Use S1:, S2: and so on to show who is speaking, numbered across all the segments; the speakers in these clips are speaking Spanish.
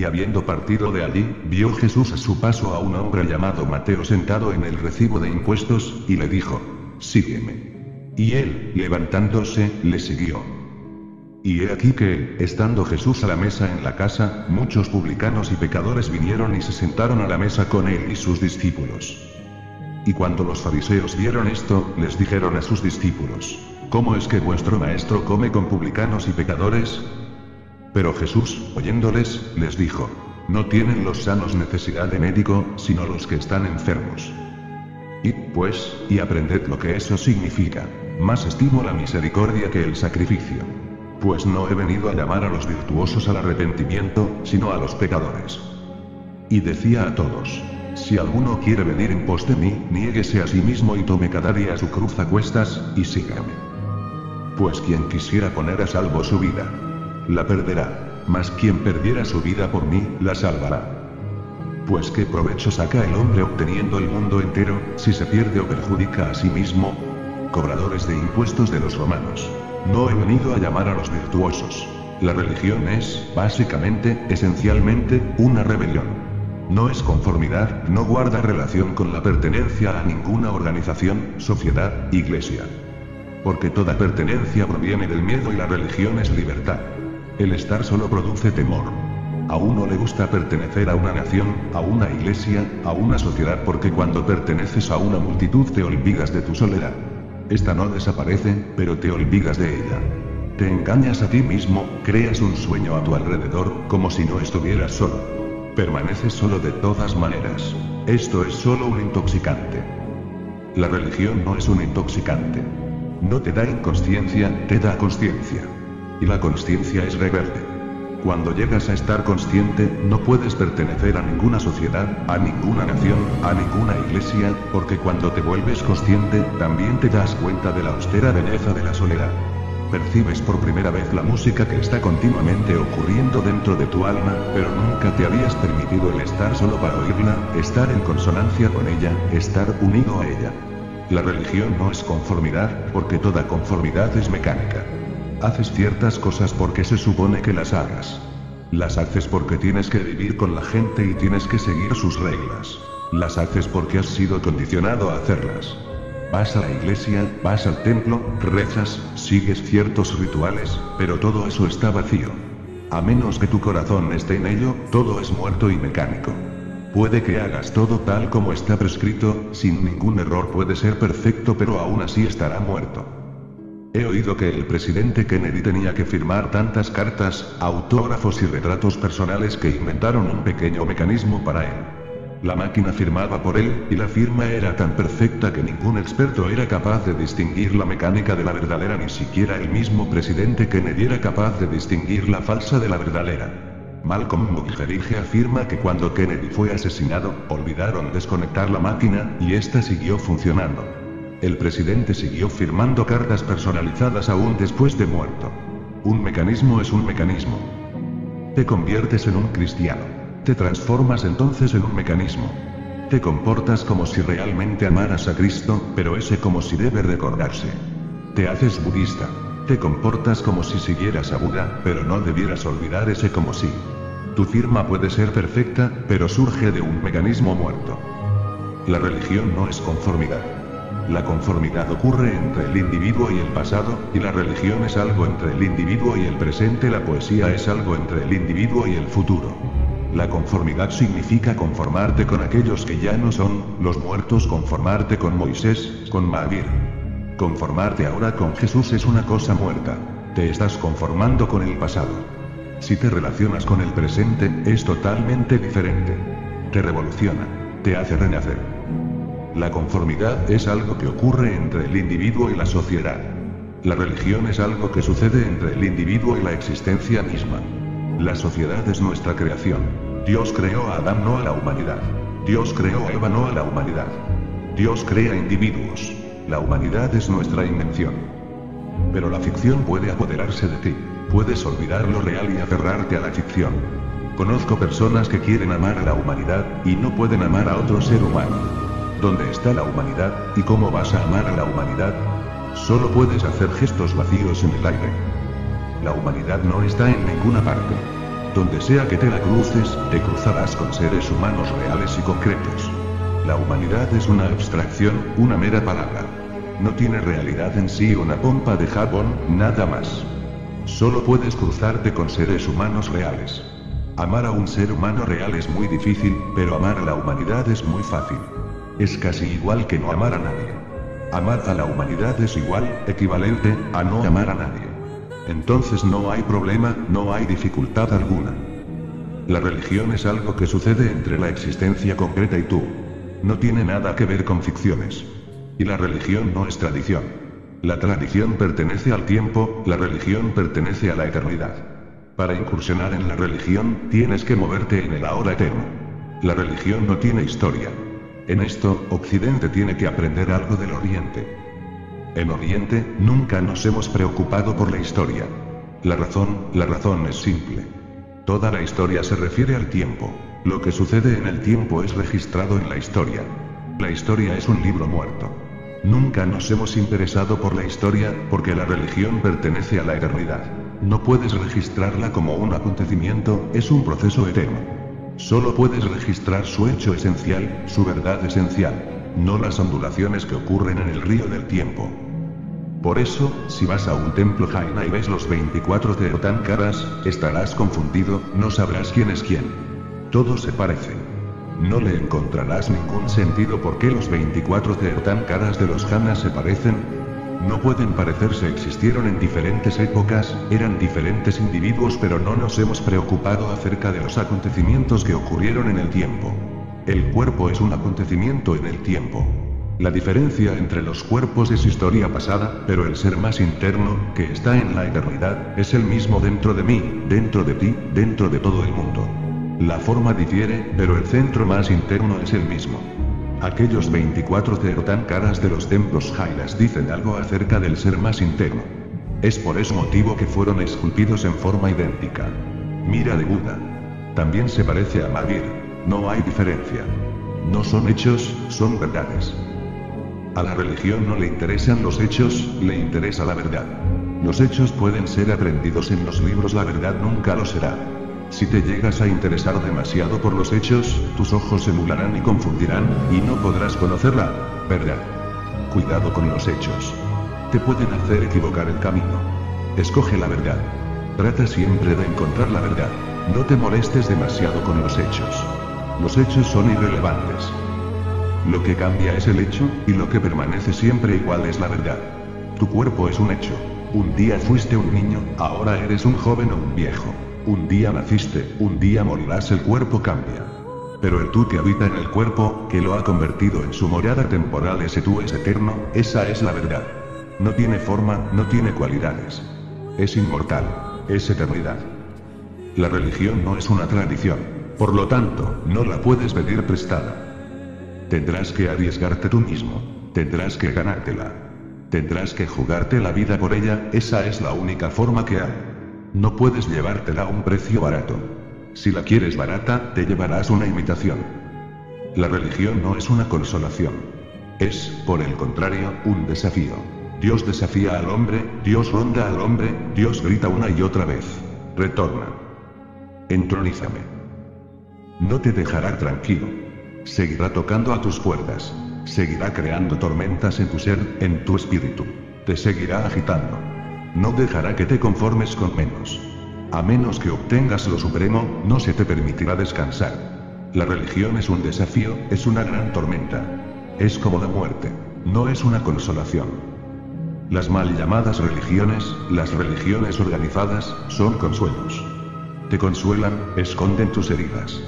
S1: Y habiendo partido de allí, vio Jesús a su paso a un hombre llamado Mateo sentado en el recibo de impuestos, y le dijo, Sígueme. Y él, levantándose, le siguió. Y he aquí que, estando Jesús a la mesa en la casa, muchos publicanos y pecadores vinieron y se sentaron a la mesa con él y sus discípulos. Y cuando los fariseos vieron esto, les dijeron a sus discípulos, ¿Cómo es que vuestro maestro come con publicanos y pecadores? Pero Jesús, oyéndoles, les dijo, No tienen los sanos necesidad de médico, sino los que están enfermos. Id, pues, y aprended lo que eso significa. Más estimo la misericordia que el sacrificio. Pues no he venido a llamar a los virtuosos al arrepentimiento, sino a los pecadores. Y decía a todos, si alguno quiere venir en pos de mí, niéguese a sí mismo y tome cada día su cruz a cuestas, y sígame. Pues quien quisiera poner a salvo su vida, la perderá. Mas quien perdiera su vida por mí, la salvará. Pues qué provecho saca el hombre obteniendo el mundo entero, si se pierde o perjudica a sí mismo. Cobradores de impuestos de los romanos. No he venido a llamar a los virtuosos. La religión es, básicamente, esencialmente, una rebelión. No es conformidad, no guarda relación con la pertenencia a ninguna organización, sociedad, iglesia. Porque toda pertenencia proviene del miedo y la religión es libertad. El estar solo produce temor. A uno le gusta pertenecer a una nación, a una iglesia, a una sociedad porque cuando perteneces a una multitud te olvidas de tu soledad. Esta no desaparece, pero te olvidas de ella. Te engañas a ti mismo, creas un sueño a tu alrededor, como si no estuvieras solo. Permaneces solo de todas maneras. Esto es solo un intoxicante. La religión no es un intoxicante. No te da inconsciencia, te da conciencia. Y la conciencia es rebelde. Cuando llegas a estar consciente, no puedes pertenecer a ninguna sociedad, a ninguna nación, a ninguna iglesia, porque cuando te vuelves consciente, también te das cuenta de la austera belleza de la soledad. Percibes por primera vez la música que está continuamente ocurriendo dentro de tu alma, pero nunca te habías permitido el estar solo para oírla, estar en consonancia con ella, estar unido a ella. La religión no es conformidad, porque toda conformidad es mecánica. Haces ciertas cosas porque se supone que las hagas. Las haces porque tienes que vivir con la gente y tienes que seguir sus reglas. Las haces porque has sido condicionado a hacerlas. Vas a la iglesia, vas al templo, rezas, sigues ciertos rituales, pero todo eso está vacío. A menos que tu corazón esté en ello, todo es muerto y mecánico. Puede que hagas todo tal como está prescrito, sin ningún error puede ser perfecto pero aún así estará muerto. He oído que el presidente Kennedy tenía que firmar tantas cartas, autógrafos y retratos personales que inventaron un pequeño mecanismo para él. La máquina firmaba por él, y la firma era tan perfecta que ningún experto era capaz de distinguir la mecánica de la verdadera, ni siquiera el mismo presidente Kennedy era capaz de distinguir la falsa de la verdadera. Malcolm Muggeridge afirma que cuando Kennedy fue asesinado, olvidaron desconectar la máquina, y esta siguió funcionando. El presidente siguió firmando cartas personalizadas aún después de muerto. Un mecanismo es un mecanismo. Te conviertes en un cristiano. Te transformas entonces en un mecanismo. Te comportas como si realmente amaras a Cristo, pero ese como si debe recordarse. Te haces budista. Te comportas como si siguieras a Buda, pero no debieras olvidar ese como si. Tu firma puede ser perfecta, pero surge de un mecanismo muerto. La religión no es conformidad. La conformidad ocurre entre el individuo y el pasado, y la religión es algo entre el individuo y el presente, la poesía es algo entre el individuo y el futuro. La conformidad significa conformarte con aquellos que ya no son, los muertos conformarte con Moisés, con Mahavir. Conformarte ahora con Jesús es una cosa muerta. Te estás conformando con el pasado. Si te relacionas con el presente, es totalmente diferente. Te revoluciona. Te hace renacer. La conformidad es algo que ocurre entre el individuo y la sociedad. La religión es algo que sucede entre el individuo y la existencia misma. La sociedad es nuestra creación. Dios creó a Adán no a la humanidad. Dios creó a Eva no a la humanidad. Dios crea individuos. La humanidad es nuestra invención. Pero la ficción puede apoderarse de ti. Puedes olvidar lo real y aferrarte a la ficción. Conozco personas que quieren amar a la humanidad, y no pueden amar a otro ser humano. ¿Dónde está la humanidad, y cómo vas a amar a la humanidad? Solo puedes hacer gestos vacíos en el aire. La humanidad no está en ninguna parte. Donde sea que te la cruces, te cruzarás con seres humanos reales y concretos. La humanidad es una abstracción, una mera palabra. No tiene realidad en sí una pompa de jabón, nada más. Solo puedes cruzarte con seres humanos reales. Amar a un ser humano real es muy difícil, pero amar a la humanidad es muy fácil. Es casi igual que no amar a nadie. Amar a la humanidad es igual, equivalente, a no amar a nadie. Entonces no hay problema, no hay dificultad alguna. La religión es algo que sucede entre la existencia concreta y tú. No tiene nada que ver con ficciones. Y la religión no es tradición. La tradición pertenece al tiempo, la religión pertenece a la eternidad. Para incursionar en la religión, tienes que moverte en el ahora eterno. La religión no tiene historia. En esto, Occidente tiene que aprender algo del Oriente. En Oriente, nunca nos hemos preocupado por la historia. La razón, la razón es simple. Toda la historia se refiere al tiempo. Lo que sucede en el tiempo es registrado en la historia. La historia es un libro muerto. Nunca nos hemos interesado por la historia, porque la religión pertenece a la eternidad. No puedes registrarla como un acontecimiento, es un proceso eterno. Solo puedes registrar su hecho esencial, su verdad esencial, no las ondulaciones que ocurren en el río del tiempo. Por eso, si vas a un templo Jaina y ves los 24 caras, estarás confundido, no sabrás quién es quién. Todos se parecen. No le encontrarás ningún sentido por qué los 24 caras de los Hanas se parecen, no pueden parecerse, existieron en diferentes épocas, eran diferentes individuos, pero no nos hemos preocupado acerca de los acontecimientos que ocurrieron en el tiempo. El cuerpo es un acontecimiento en el tiempo. La diferencia entre los cuerpos es historia pasada, pero el ser más interno, que está en la eternidad, es el mismo dentro de mí, dentro de ti, dentro de todo el mundo. La forma difiere, pero el centro más interno es el mismo. Aquellos 24 tan caras de los templos Jainas dicen algo acerca del ser más interno. Es por ese motivo que fueron esculpidos en forma idéntica. Mira de Buda. También se parece a Magir. No hay diferencia. No son hechos, son verdades. A la religión no le interesan los hechos, le interesa la verdad. Los hechos pueden ser aprendidos en los libros, la verdad nunca lo será. Si te llegas a interesar demasiado por los hechos, tus ojos se nublarán y confundirán, y no podrás conocerla, verdad. Cuidado con los hechos. Te pueden hacer equivocar el camino. Escoge la verdad. Trata siempre de encontrar la verdad. No te molestes demasiado con los hechos. Los hechos son irrelevantes. Lo que cambia es el hecho, y lo que permanece siempre igual es la verdad. Tu cuerpo es un hecho. Un día fuiste un niño, ahora eres un joven o un viejo. Un día naciste, un día morirás, el cuerpo cambia. Pero el tú que habita en el cuerpo, que lo ha convertido en su morada temporal, ese tú es eterno, esa es la verdad. No tiene forma, no tiene cualidades. Es inmortal. Es eternidad. La religión no es una tradición. Por lo tanto, no la puedes pedir prestada. Tendrás que arriesgarte tú mismo. Tendrás que ganártela. Tendrás que jugarte la vida por ella, esa es la única forma que hay. No puedes llevártela a un precio barato. Si la quieres barata, te llevarás una imitación. La religión no es una consolación. Es, por el contrario, un desafío. Dios desafía al hombre, Dios ronda al hombre, Dios grita una y otra vez. Retorna. Entronízame. No te dejará tranquilo. Seguirá tocando a tus puertas. Seguirá creando tormentas en tu ser, en tu espíritu. Te seguirá agitando. No dejará que te conformes con menos. A menos que obtengas lo supremo, no se te permitirá descansar. La religión es un desafío, es una gran tormenta. Es como la muerte. No es una consolación. Las mal llamadas religiones, las religiones organizadas, son consuelos. Te consuelan, esconden tus heridas.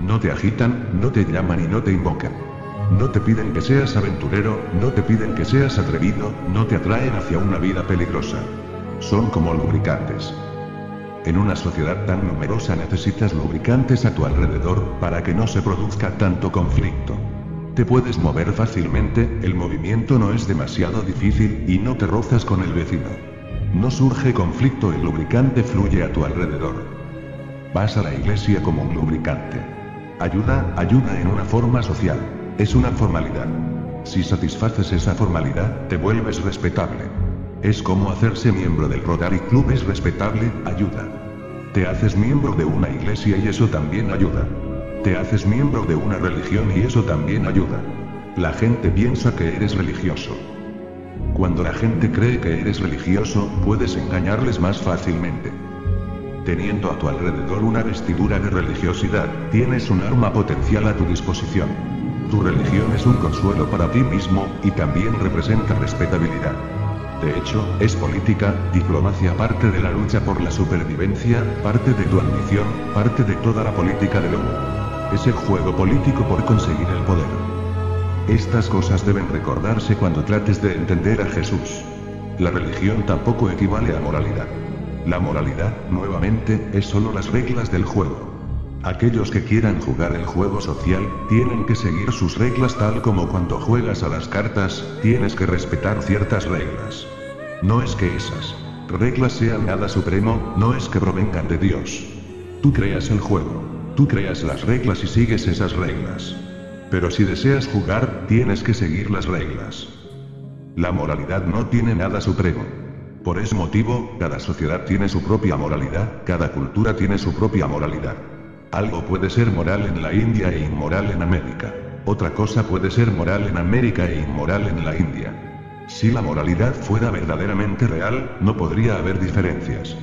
S1: No te agitan, no te llaman y no te invocan. No te piden que seas aventurero, no te piden que seas atrevido, no te atraen hacia una vida peligrosa. Son como lubricantes. En una sociedad tan numerosa necesitas lubricantes a tu alrededor, para que no se produzca tanto conflicto. Te puedes mover fácilmente, el movimiento no es demasiado difícil, y no te rozas con el vecino. No surge conflicto, el lubricante fluye a tu alrededor. Vas a la iglesia como un lubricante. Ayuda, ayuda en una forma social. Es una formalidad. Si satisfaces esa formalidad, te vuelves respetable. Es como hacerse miembro del Rotary Club es respetable, ayuda. Te haces miembro de una iglesia y eso también ayuda. Te haces miembro de una religión y eso también ayuda. La gente piensa que eres religioso. Cuando la gente cree que eres religioso, puedes engañarles más fácilmente. Teniendo a tu alrededor una vestidura de religiosidad, tienes un arma potencial a tu disposición. Tu religión es un consuelo para ti mismo, y también representa respetabilidad. De hecho, es política, diplomacia parte de la lucha por la supervivencia, parte de tu ambición, parte de toda la política del mundo. Es el juego político por conseguir el poder. Estas cosas deben recordarse cuando trates de entender a Jesús. La religión tampoco equivale a moralidad. La moralidad, nuevamente, es solo las reglas del juego. Aquellos que quieran jugar el juego social, tienen que seguir sus reglas tal como cuando juegas a las cartas, tienes que respetar ciertas reglas. No es que esas reglas sean nada supremo, no es que provengan de Dios. Tú creas el juego. Tú creas las reglas y sigues esas reglas. Pero si deseas jugar, tienes que seguir las reglas. La moralidad no tiene nada supremo. Por ese motivo, cada sociedad tiene su propia moralidad, cada cultura tiene su propia moralidad. Algo puede ser moral en la India e inmoral en América. Otra cosa puede ser moral en América e inmoral en la India. Si la moralidad fuera verdaderamente real, no podría haber diferencias.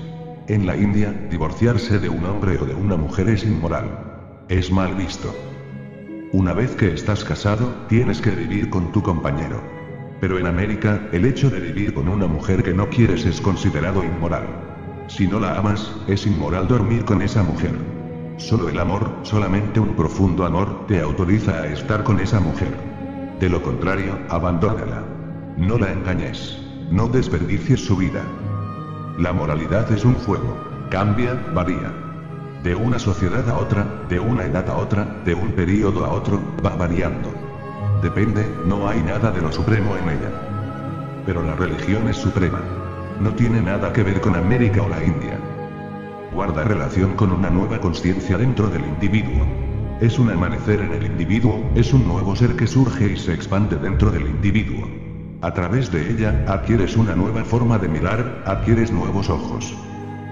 S1: En la India, divorciarse de un hombre o de una mujer es inmoral. Es mal visto. Una vez que estás casado, tienes que vivir con tu compañero. Pero en América, el hecho de vivir con una mujer que no quieres es considerado inmoral. Si no la amas, es inmoral dormir con esa mujer. Solo el amor, solamente un profundo amor, te autoriza a estar con esa mujer. De lo contrario, abandónala. No la engañes. No desperdicies su vida. La moralidad es un fuego. Cambia, varía. De una sociedad a otra, de una edad a otra, de un periodo a otro, va variando. Depende, no hay nada de lo supremo en ella. Pero la religión es suprema. No tiene nada que ver con América o la India. Guarda relación con una nueva conciencia dentro del individuo. Es un amanecer en el individuo, es un nuevo ser que surge y se expande dentro del individuo. A través de ella, adquieres una nueva forma de mirar, adquieres nuevos ojos.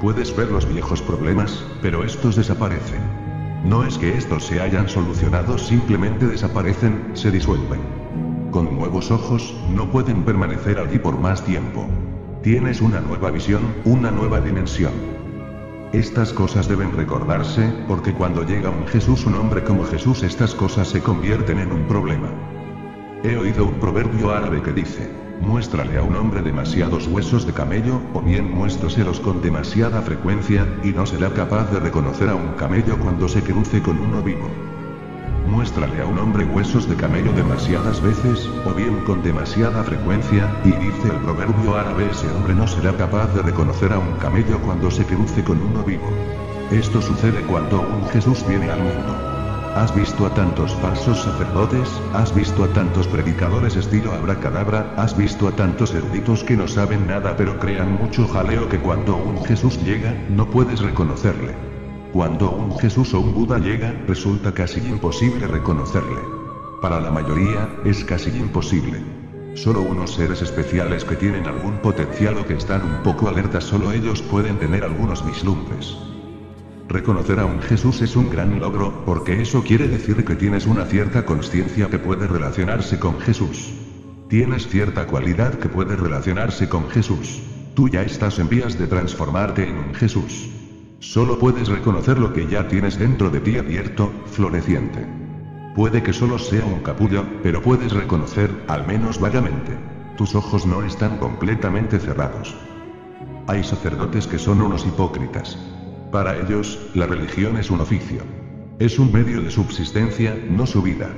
S1: Puedes ver los viejos problemas, pero estos desaparecen. No es que estos se hayan solucionado, simplemente desaparecen, se disuelven. Con nuevos ojos, no pueden permanecer allí por más tiempo. Tienes una nueva visión, una nueva dimensión. Estas cosas deben recordarse, porque cuando llega un Jesús, un hombre como Jesús, estas cosas se convierten en un problema. He oído un proverbio árabe que dice, Muéstrale a un hombre demasiados huesos de camello, o bien muéstraselos con demasiada frecuencia, y no será capaz de reconocer a un camello cuando se cruce con uno vivo. Muéstrale a un hombre huesos de camello demasiadas veces, o bien con demasiada frecuencia, y dice el proverbio árabe ese hombre no será capaz de reconocer a un camello cuando se cruce con uno vivo. Esto sucede cuando un Jesús viene al mundo. ¿Has visto a tantos falsos sacerdotes? ¿Has visto a tantos predicadores estilo abracadabra? ¿Has visto a tantos eruditos que no saben nada pero crean mucho jaleo que cuando un Jesús llega, no puedes reconocerle? Cuando un Jesús o un Buda llega, resulta casi imposible reconocerle. Para la mayoría, es casi imposible. Solo unos seres especiales que tienen algún potencial o que están un poco alertas, solo ellos pueden tener algunos vislumbres. Reconocer a un Jesús es un gran logro, porque eso quiere decir que tienes una cierta conciencia que puede relacionarse con Jesús. Tienes cierta cualidad que puede relacionarse con Jesús. Tú ya estás en vías de transformarte en un Jesús. Solo puedes reconocer lo que ya tienes dentro de ti abierto, floreciente. Puede que solo sea un capullo, pero puedes reconocer, al menos vagamente. Tus ojos no están completamente cerrados. Hay sacerdotes que son unos hipócritas. Para ellos, la religión es un oficio. Es un medio de subsistencia, no su vida.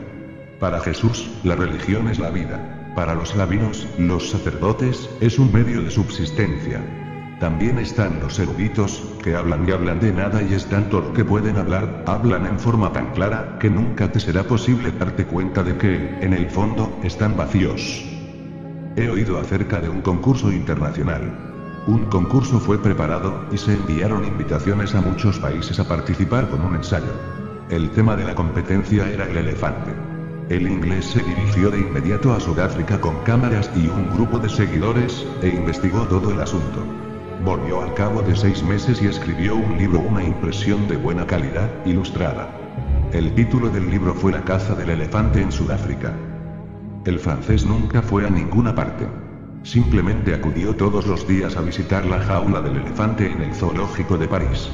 S1: Para Jesús, la religión es la vida. Para los labinos, los sacerdotes, es un medio de subsistencia. También están los eruditos, que hablan y hablan de nada y es tanto lo que pueden hablar, hablan en forma tan clara, que nunca te será posible darte cuenta de que, en el fondo, están vacíos. He oído acerca de un concurso internacional. Un concurso fue preparado, y se enviaron invitaciones a muchos países a participar con un ensayo. El tema de la competencia era el elefante. El inglés se dirigió de inmediato a Sudáfrica con cámaras y un grupo de seguidores, e investigó todo el asunto. Volvió al cabo de seis meses y escribió un libro, una impresión de buena calidad, ilustrada. El título del libro fue La caza del elefante en Sudáfrica. El francés nunca fue a ninguna parte. Simplemente acudió todos los días a visitar la jaula del elefante en el zoológico de París.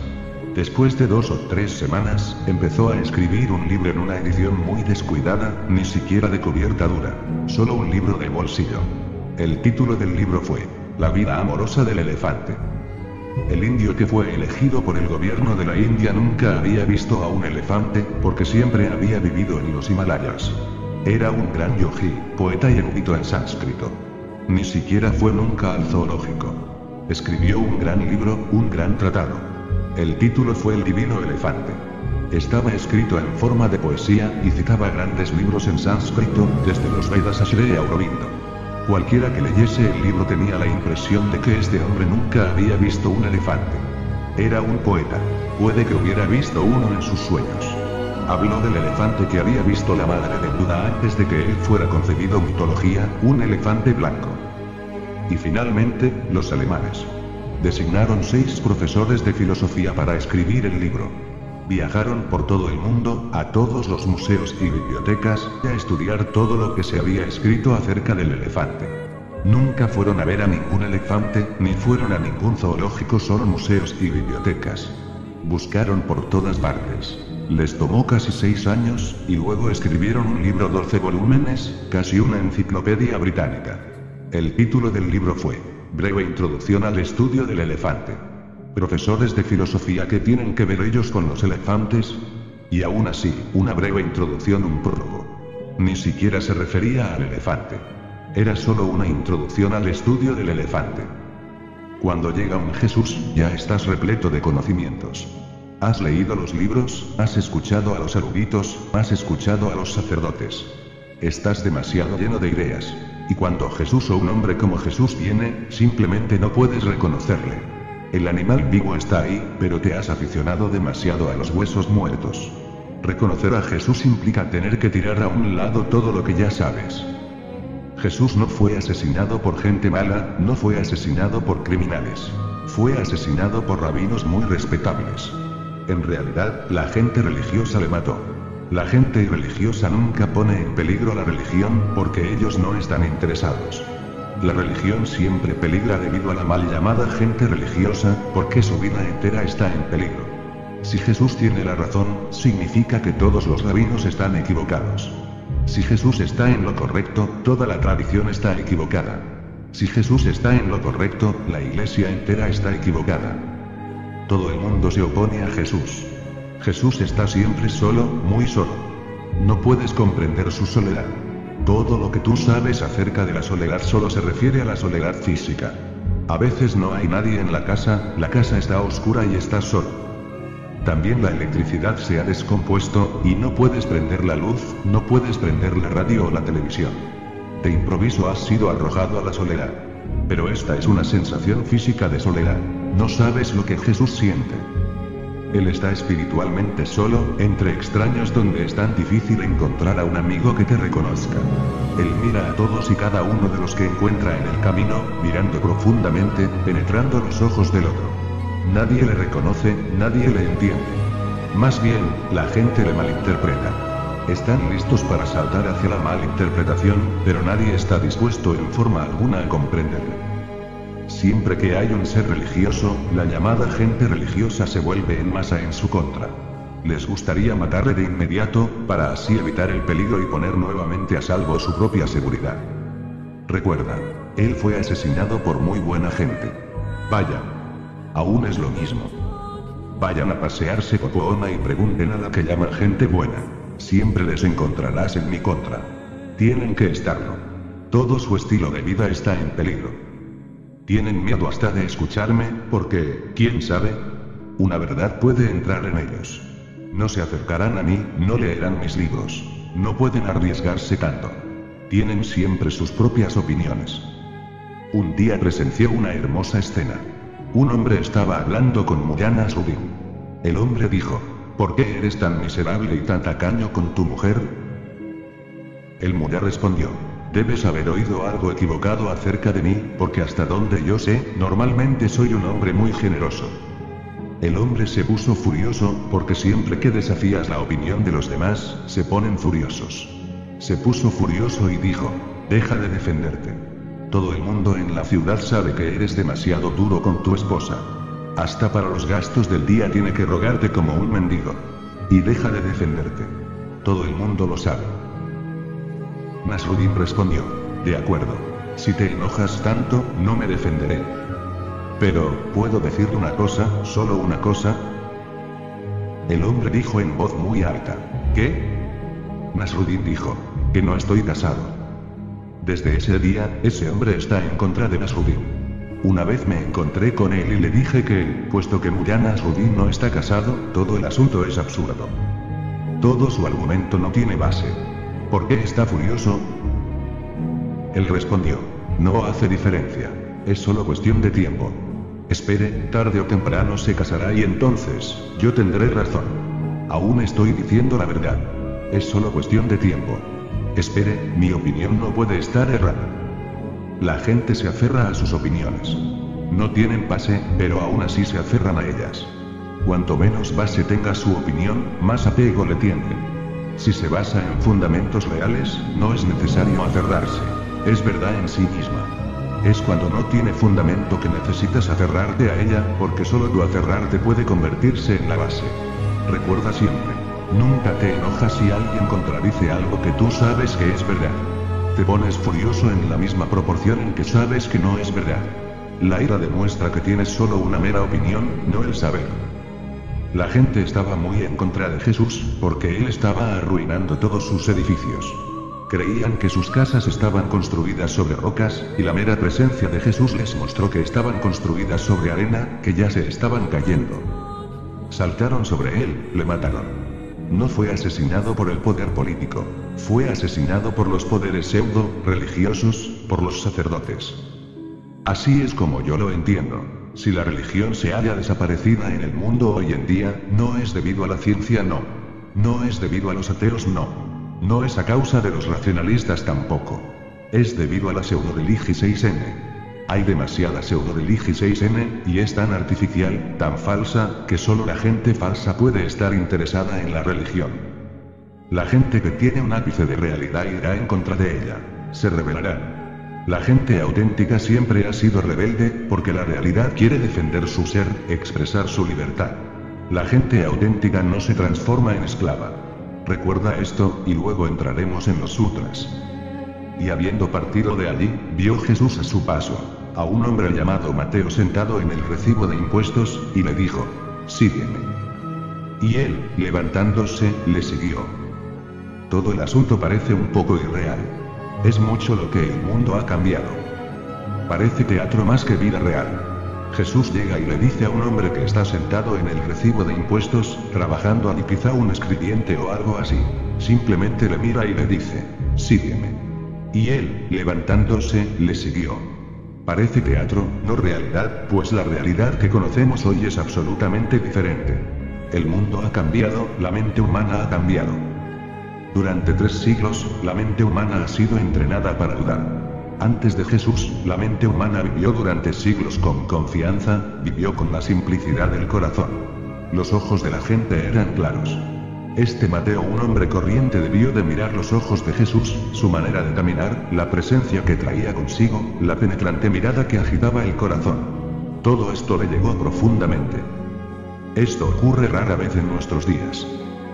S1: Después de dos o tres semanas, empezó a escribir un libro en una edición muy descuidada, ni siquiera de cubierta dura. Solo un libro de bolsillo. El título del libro fue, La vida amorosa del elefante. El indio que fue elegido por el gobierno de la India nunca había visto a un elefante, porque siempre había vivido en los Himalayas. Era un gran yogi, poeta y erudito en sánscrito. Ni siquiera fue nunca al zoológico. Escribió un gran libro, un gran tratado. El título fue El Divino Elefante. Estaba escrito en forma de poesía, y citaba grandes libros en sánscrito, desde los Vedas a Sri Aurobindo. Cualquiera que leyese el libro tenía la impresión de que este hombre nunca había visto un elefante. Era un poeta. Puede que hubiera visto uno en sus sueños. Habló del elefante que había visto la madre de Buda antes de que él fuera concebido mitología, un elefante blanco. Y finalmente, los alemanes. Designaron seis profesores de filosofía para escribir el libro. Viajaron por todo el mundo, a todos los museos y bibliotecas, a estudiar todo lo que se había escrito acerca del elefante. Nunca fueron a ver a ningún elefante, ni fueron a ningún zoológico, solo museos y bibliotecas. Buscaron por todas partes. Les tomó casi seis años, y luego escribieron un libro 12 volúmenes, casi una enciclopedia británica. El título del libro fue, Breve Introducción al Estudio del Elefante. Profesores de filosofía que tienen que ver ellos con los elefantes. Y aún así, una breve introducción, un prólogo. Ni siquiera se refería al elefante. Era solo una introducción al estudio del elefante. Cuando llega un Jesús, ya estás repleto de conocimientos. Has leído los libros, has escuchado a los eruditos, has escuchado a los sacerdotes. Estás demasiado lleno de ideas. Y cuando Jesús o un hombre como Jesús viene, simplemente no puedes reconocerle. El animal vivo está ahí, pero te has aficionado demasiado a los huesos muertos. Reconocer a Jesús implica tener que tirar a un lado todo lo que ya sabes. Jesús no fue asesinado por gente mala, no fue asesinado por criminales. Fue asesinado por rabinos muy respetables. En realidad, la gente religiosa le mató. La gente irreligiosa nunca pone en peligro la religión, porque ellos no están interesados. La religión siempre peligra debido a la mal llamada gente religiosa, porque su vida entera está en peligro. Si Jesús tiene la razón, significa que todos los rabinos están equivocados. Si Jesús está en lo correcto, toda la tradición está equivocada. Si Jesús está en lo correcto, la iglesia entera está equivocada. Todo el mundo se opone a Jesús. Jesús está siempre solo, muy solo. No puedes comprender su soledad. Todo lo que tú sabes acerca de la soledad solo se refiere a la soledad física. A veces no hay nadie en la casa, la casa está oscura y estás solo. También la electricidad se ha descompuesto, y no puedes prender la luz, no puedes prender la radio o la televisión. De improviso has sido arrojado a la soledad. Pero esta es una sensación física de soledad. No sabes lo que Jesús siente. Él está espiritualmente solo, entre extraños donde es tan difícil encontrar a un amigo que te reconozca. Él mira a todos y cada uno de los que encuentra en el camino, mirando profundamente, penetrando los ojos del otro. Nadie le reconoce, nadie le entiende. Más bien, la gente le malinterpreta. Están listos para saltar hacia la malinterpretación, pero nadie está dispuesto en forma alguna a comprenderle. Siempre que hay un ser religioso, la llamada gente religiosa se vuelve en masa en su contra. Les gustaría matarle de inmediato, para así evitar el peligro y poner nuevamente a salvo su propia seguridad. Recuerda, él fue asesinado por muy buena gente. Vaya. Aún es lo mismo. Vayan a pasearse Popoona y pregunten a la que llaman gente buena. Siempre les encontrarás en mi contra. Tienen que estarlo. Todo su estilo de vida está en peligro. Tienen miedo hasta de escucharme, porque, quién sabe, una verdad puede entrar en ellos. No se acercarán a mí, no leerán mis libros. No pueden arriesgarse tanto. Tienen siempre sus propias opiniones. Un día presenció una hermosa escena. Un hombre estaba hablando con Muyana Rubin. El hombre dijo, ¿por qué eres tan miserable y tan tacaño con tu mujer? El Muya respondió, Debes haber oído algo equivocado acerca de mí, porque hasta donde yo sé, normalmente soy un hombre muy generoso. El hombre se puso furioso, porque siempre que desafías la opinión de los demás, se ponen furiosos. Se puso furioso y dijo, deja de defenderte. Todo el mundo en la ciudad sabe que eres demasiado duro con tu esposa. Hasta para los gastos del día tiene que rogarte como un mendigo. Y deja de defenderte. Todo el mundo lo sabe. Nasruddin respondió. De acuerdo. Si te enojas tanto, no me defenderé. Pero, ¿puedo decirte una cosa, solo una cosa? El hombre dijo en voz muy alta. ¿Qué? Nasruddin dijo. Que no estoy casado. Desde ese día, ese hombre está en contra de Nasruddin. Una vez me encontré con él y le dije que, puesto que Muyan Nasruddin no está casado, todo el asunto es absurdo. Todo su argumento no tiene base. ¿Por qué está furioso? Él respondió. No hace diferencia. Es solo cuestión de tiempo. Espere, tarde o temprano se casará y entonces, yo tendré razón. Aún estoy diciendo la verdad. Es solo cuestión de tiempo. Espere, mi opinión no puede estar errada. La gente se aferra a sus opiniones. No tienen base, pero aún así se aferran a ellas. Cuanto menos base tenga su opinión, más apego le tienden. Si se basa en fundamentos reales, no es necesario aferrarse. Es verdad en sí misma. Es cuando no tiene fundamento que necesitas aferrarte a ella, porque solo tu aferrarte puede convertirse en la base. Recuerda siempre. Nunca te enojas si alguien contradice algo que tú sabes que es verdad. Te pones furioso en la misma proporción en que sabes que no es verdad. La ira demuestra que tienes solo una mera opinión, no el saber. La gente estaba muy en contra de Jesús, porque él estaba arruinando todos sus edificios. Creían que sus casas estaban construidas sobre rocas, y la mera presencia de Jesús les mostró que estaban construidas sobre arena, que ya se estaban cayendo. Saltaron sobre él, le mataron. No fue asesinado por el poder político, fue asesinado por los poderes pseudo, religiosos, por los sacerdotes. Así es como yo lo entiendo. Si la religión se haya desaparecida en el mundo hoy en día, no es debido a la ciencia, no. No es debido a los ateos, no. No es a causa de los racionalistas tampoco. Es debido a la pseudo-religi 6N. Hay demasiada pseudo-religi 6N, y es tan artificial, tan falsa, que solo la gente falsa puede estar interesada en la religión. La gente que tiene un ápice de realidad irá en contra de ella. Se rebelará. La gente auténtica siempre ha sido rebelde, porque la realidad quiere defender su ser, expresar su libertad. La gente auténtica no se transforma en esclava. Recuerda esto, y luego entraremos en los sutras. Y habiendo partido de allí, vio Jesús a su paso, a un hombre llamado Mateo sentado en el recibo de impuestos, y le dijo, sígueme. Y él, levantándose, le siguió. Todo el asunto parece un poco irreal. Es mucho lo que el mundo ha cambiado. Parece teatro más que vida real. Jesús llega y le dice a un hombre que está sentado en el recibo de impuestos, trabajando allí quizá un escribiente o algo así. Simplemente le mira y le dice, sígueme. Y él, levantándose, le siguió. Parece teatro, no realidad, pues la realidad que conocemos hoy es absolutamente diferente. El mundo ha cambiado, la mente humana ha cambiado. Durante tres siglos, la mente humana ha sido entrenada para dudar. Antes de Jesús, la mente humana vivió durante siglos con confianza, vivió con la simplicidad del corazón. Los ojos de la gente eran claros. Este Mateo, un hombre corriente, debió de mirar los ojos de Jesús, su manera de caminar, la presencia que traía consigo, la penetrante mirada que agitaba el corazón. Todo esto le llegó profundamente. Esto ocurre rara vez en nuestros días.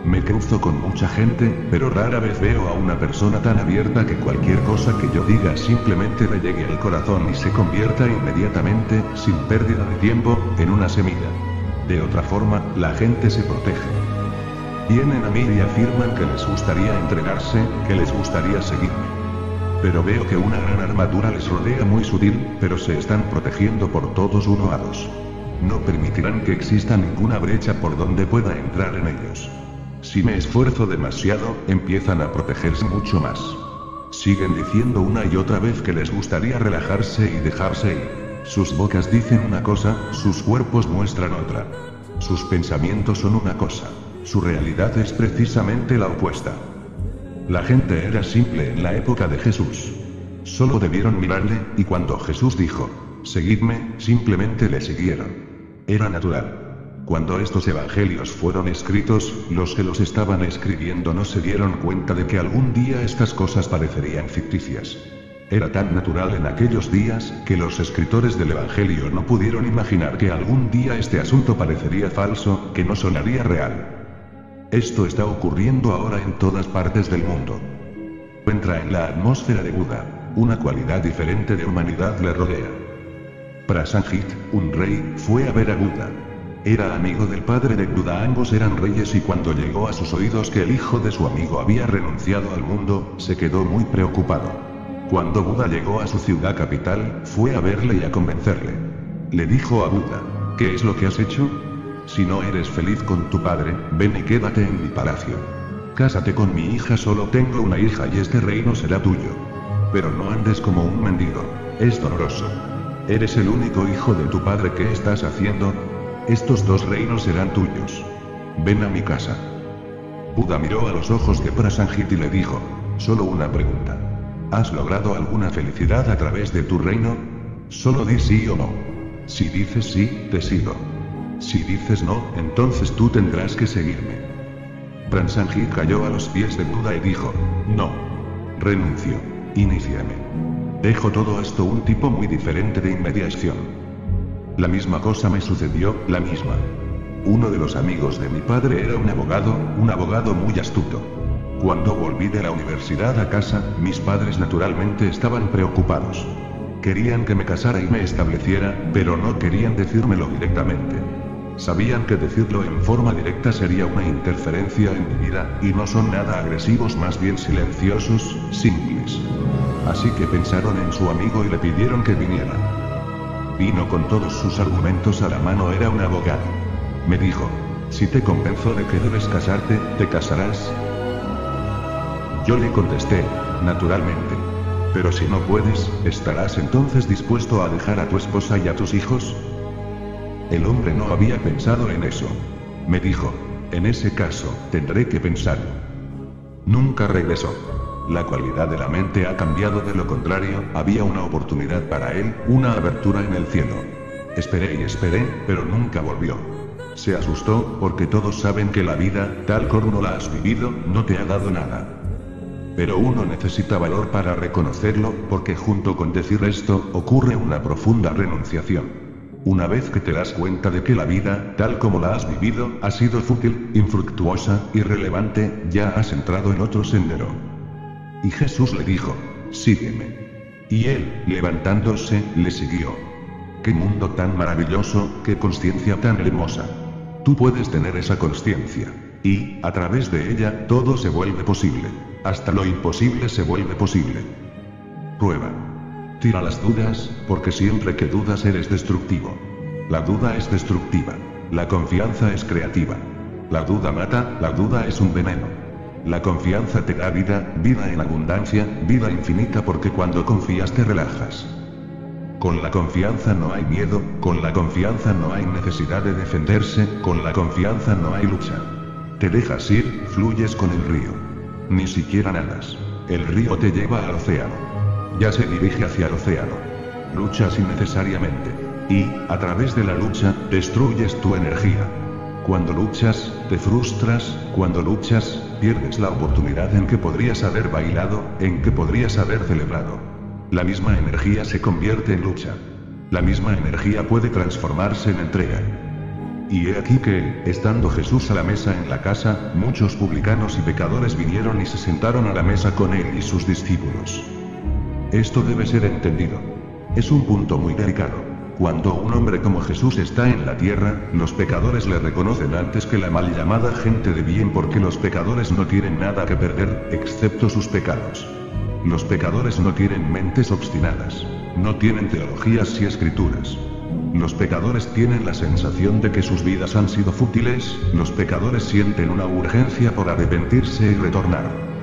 S1: Me cruzo con mucha gente, pero rara vez veo a una persona tan abierta que cualquier cosa que yo diga simplemente le llegue al corazón y se convierta inmediatamente, sin pérdida de tiempo, en una semilla. De otra forma, la gente se protege. Vienen a mí y afirman que les gustaría entregarse, que les gustaría seguirme. Pero veo que una gran armadura les rodea muy sutil, pero se están protegiendo por todos uno a dos. No permitirán que exista ninguna brecha por donde pueda entrar en ellos. Si me esfuerzo demasiado, empiezan a protegerse mucho más. Siguen diciendo una y otra vez que les gustaría relajarse y dejarse ir. Sus bocas dicen una cosa, sus cuerpos muestran otra. Sus pensamientos son una cosa. Su realidad es precisamente la opuesta. La gente era simple en la época de Jesús. Solo debieron mirarle, y cuando Jesús dijo, Seguidme, simplemente le siguieron. Era natural. Cuando estos evangelios fueron escritos, los que los estaban escribiendo no se dieron cuenta de que algún día estas cosas parecerían ficticias. Era tan natural en aquellos días, que los escritores del Evangelio no pudieron imaginar que algún día este asunto parecería falso, que no sonaría real. Esto está ocurriendo ahora en todas partes del mundo. Entra en la atmósfera de Buda. Una cualidad diferente de humanidad le rodea. Prasanjit, un rey, fue a ver a Buda. Era amigo del padre de Buda, ambos eran reyes y cuando llegó a sus oídos que el hijo de su amigo había renunciado al mundo, se quedó muy preocupado. Cuando Buda llegó a su ciudad capital, fue a verle y a convencerle. Le dijo a Buda, ¿qué es lo que has hecho? Si no eres feliz con tu padre, ven y quédate en mi palacio. Cásate con mi hija, solo tengo una hija y este reino será tuyo. Pero no andes como un mendigo, es doloroso. Eres el único hijo de tu padre que estás haciendo, estos dos reinos serán tuyos. Ven a mi casa. Buda miró a los ojos de Prasanjit y le dijo, solo una pregunta. ¿Has logrado alguna felicidad a través de tu reino? Solo di sí o no. Si dices sí, te sigo. Si dices no, entonces tú tendrás que seguirme. Prasanjit cayó a los pies de Buda y dijo, no. Renuncio. Iníciame. Dejo todo esto un tipo muy diferente de inmediación. La misma cosa me sucedió, la misma. Uno de los amigos de mi padre era un abogado, un abogado muy astuto. Cuando volví de la universidad a casa, mis padres naturalmente estaban preocupados. Querían que me casara y me estableciera, pero no querían decírmelo directamente. Sabían que decirlo en forma directa sería una interferencia en mi vida, y no son nada agresivos, más bien silenciosos, simples. Así que pensaron en su amigo y le pidieron que viniera. Vino con todos sus argumentos a la mano, era un abogado. Me dijo, si te convenzo de que debes casarte, ¿te casarás? Yo le contesté, naturalmente. Pero si no puedes, ¿estarás entonces dispuesto a dejar a tu esposa y a tus hijos? El hombre no había pensado en eso. Me dijo, en ese caso, tendré que pensarlo. Nunca regresó. La cualidad de la mente ha cambiado de lo contrario, había una oportunidad para él, una abertura en el cielo. Esperé y esperé, pero nunca volvió. Se asustó, porque todos saben que la vida, tal como la has vivido, no te ha dado nada. Pero uno necesita valor para reconocerlo, porque junto con decir esto, ocurre una profunda renunciación. Una vez que te das cuenta de que la vida, tal como la has vivido, ha sido fútil, infructuosa, irrelevante, ya has entrado en otro sendero. Y Jesús le dijo, sígueme. Y él, levantándose, le siguió. Qué mundo tan maravilloso, qué conciencia tan hermosa. Tú puedes tener esa conciencia. Y, a través de ella, todo se vuelve posible. Hasta lo imposible se vuelve posible. Prueba. Tira las dudas, porque siempre que dudas eres destructivo. La duda es destructiva. La confianza es creativa. La duda mata, la duda es un veneno. La confianza te da vida, vida en abundancia, vida infinita porque cuando confías te relajas. Con la confianza no hay miedo, con la confianza no hay necesidad de defenderse, con la confianza no hay lucha. Te dejas ir, fluyes con el río. Ni siquiera nadas. El río te lleva al océano. Ya se dirige hacia el océano. Luchas innecesariamente. Y, a través de la lucha, destruyes tu energía. Cuando luchas, te frustras, cuando luchas, pierdes la oportunidad en que podrías haber bailado, en que podrías haber celebrado. La misma energía se convierte en lucha. La misma energía puede transformarse en entrega. Y he aquí que, estando Jesús a la mesa en la casa, muchos publicanos y pecadores vinieron y se sentaron a la mesa con él y sus discípulos. Esto debe ser entendido. Es un punto muy delicado. Cuando un hombre como Jesús está en la tierra, los pecadores le reconocen antes que la mal llamada gente de bien porque los pecadores no tienen nada que perder, excepto sus pecados. Los pecadores no tienen mentes obstinadas. No tienen teologías y escrituras. Los pecadores tienen la sensación de que sus vidas han sido fútiles, los pecadores sienten una urgencia por arrepentirse y retornar.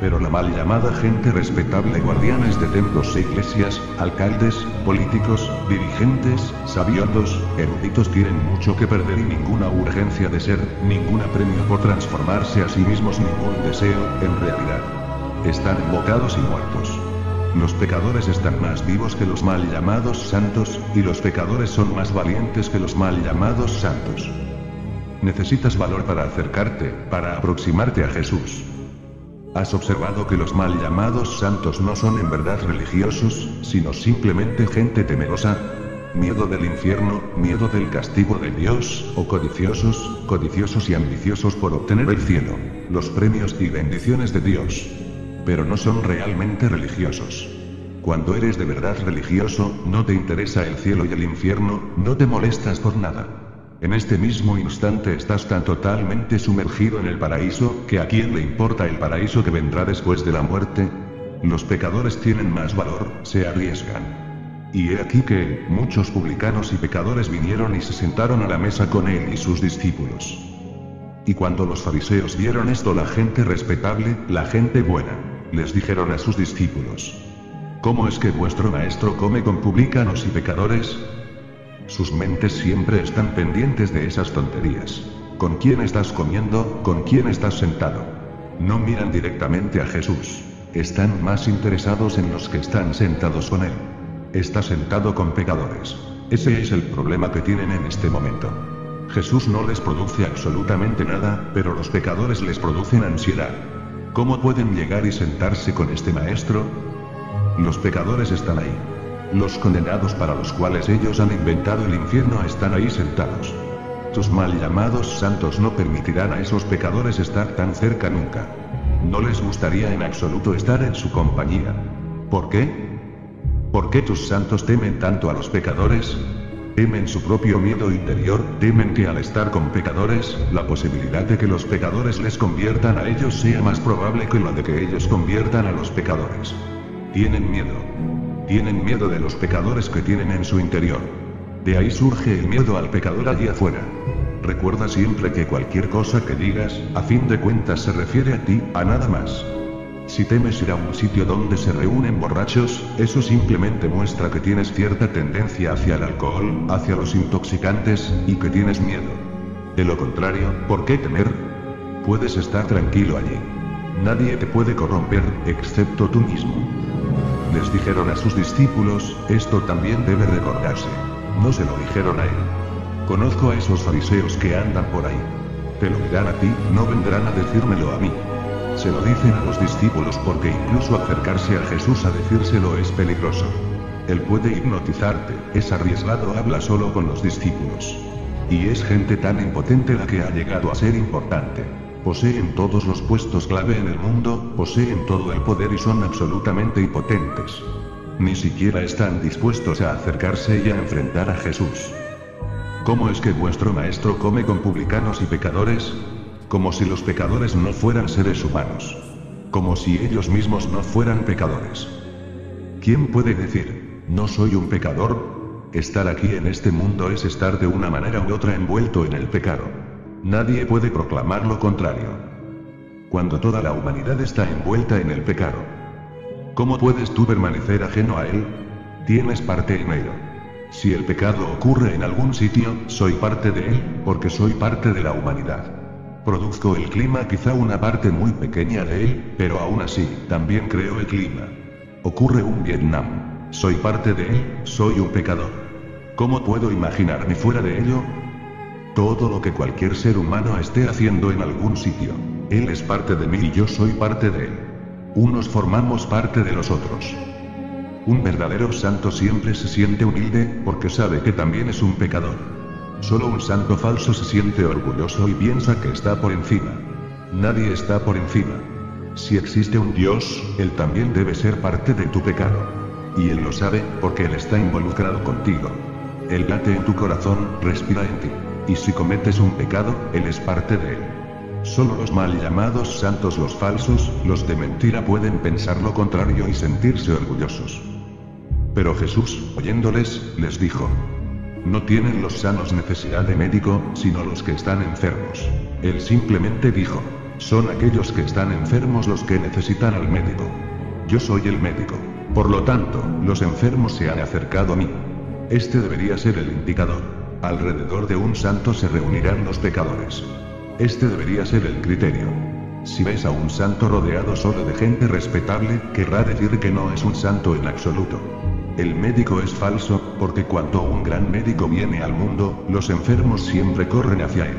S1: Pero la mal llamada gente respetable, guardianes de templos e iglesias, alcaldes, políticos, dirigentes, sabiondos, eruditos tienen mucho que perder y ninguna urgencia de ser, ningún premio por transformarse a sí mismos, ningún deseo, en realidad. Están embocados y muertos. Los pecadores están más vivos que los mal llamados santos, y los pecadores son más valientes que los mal llamados santos. Necesitas valor para acercarte, para aproximarte a Jesús. ¿Has observado que los mal llamados santos no son en verdad religiosos, sino simplemente gente temerosa? Miedo del infierno, miedo del castigo de Dios, o codiciosos, codiciosos y ambiciosos por obtener el cielo, los premios y bendiciones de Dios. Pero no son realmente religiosos. Cuando eres de verdad religioso, no te interesa el cielo y el infierno, no te molestas por nada. En este mismo instante estás tan totalmente sumergido en el paraíso, que a quién le importa el paraíso que vendrá después de la muerte. Los pecadores tienen más valor, se arriesgan. Y he aquí que, muchos publicanos y pecadores vinieron y se sentaron a la mesa con él y sus discípulos. Y cuando los fariseos vieron esto, la gente respetable, la gente buena, les dijeron a sus discípulos. ¿Cómo es que vuestro maestro come con publicanos y pecadores? Sus mentes siempre están pendientes de esas tonterías. ¿Con quién estás comiendo? ¿Con quién estás sentado? No miran directamente a Jesús. Están más interesados en los que están sentados con Él. Está sentado con pecadores. Ese es el problema que tienen en este momento. Jesús no les produce absolutamente nada, pero los pecadores les producen ansiedad. ¿Cómo pueden llegar y sentarse con este maestro? Los pecadores están ahí. Los condenados para los cuales ellos han inventado el infierno están ahí sentados. Tus mal llamados santos no permitirán a esos pecadores estar tan cerca nunca. No les gustaría en absoluto estar en su compañía. ¿Por qué? ¿Por qué tus santos temen tanto a los pecadores? Temen su propio miedo interior, temen que al estar con pecadores, la posibilidad de que los pecadores les conviertan a ellos sea más probable que la de que ellos conviertan a los pecadores. Tienen miedo. Tienen miedo de los pecadores que tienen en su interior. De ahí surge el miedo al pecador allí afuera. Recuerda siempre que cualquier cosa que digas, a fin de cuentas se refiere a ti, a nada más. Si temes ir a un sitio donde se reúnen borrachos, eso simplemente muestra que tienes cierta tendencia hacia el alcohol, hacia los intoxicantes, y que tienes miedo. De lo contrario, ¿por qué temer? Puedes estar tranquilo allí. Nadie te puede corromper, excepto tú mismo. Les dijeron a sus discípulos, esto también debe recordarse. No se lo dijeron a él. Conozco a esos fariseos que andan por ahí. Te lo dirán a ti, no vendrán a decírmelo a mí. Se lo dicen a los discípulos porque incluso acercarse a Jesús a decírselo es peligroso. Él puede hipnotizarte, es arriesgado, habla solo con los discípulos. Y es gente tan impotente la que ha llegado a ser importante. Poseen todos los puestos clave en el mundo, poseen todo el poder y son absolutamente impotentes. Ni siquiera están dispuestos a acercarse y a enfrentar a Jesús. ¿Cómo es que vuestro maestro come con publicanos y pecadores? Como si los pecadores no fueran seres humanos. Como si ellos mismos no fueran pecadores. ¿Quién puede decir, no soy un pecador? Estar aquí en este mundo es estar de una manera u otra envuelto en el pecado. Nadie puede proclamar lo contrario. Cuando toda la humanidad está envuelta en el pecado. ¿Cómo puedes tú permanecer ajeno a él? Tienes parte en ello. Si el pecado ocurre en algún sitio, soy parte de él, porque soy parte de la humanidad. Produzco el clima, quizá una parte muy pequeña de él, pero aún así, también creo el clima. Ocurre un Vietnam. Soy parte de él, soy un pecador. ¿Cómo puedo imaginarme fuera de ello? Todo lo que cualquier ser humano esté haciendo en algún sitio. Él es parte de mí y yo soy parte de él. Unos formamos parte de los otros. Un verdadero santo siempre se siente humilde, porque sabe que también es un pecador. Solo un santo falso se siente orgulloso y piensa que está por encima. Nadie está por encima. Si existe un Dios, Él también debe ser parte de tu pecado. Y Él lo sabe, porque Él está involucrado contigo. Él late en tu corazón, respira en ti. Y si cometes un pecado, Él es parte de él. Solo los mal llamados santos, los falsos, los de mentira pueden pensar lo contrario y sentirse orgullosos. Pero Jesús, oyéndoles, les dijo, no tienen los sanos necesidad de médico, sino los que están enfermos. Él simplemente dijo, son aquellos que están enfermos los que necesitan al médico. Yo soy el médico. Por lo tanto, los enfermos se han acercado a mí. Este debería ser el indicador. Alrededor de un santo se reunirán los pecadores. Este debería ser el criterio. Si ves a un santo rodeado solo de gente respetable, querrá decir que no es un santo en absoluto. El médico es falso, porque cuando un gran médico viene al mundo, los enfermos siempre corren hacia él.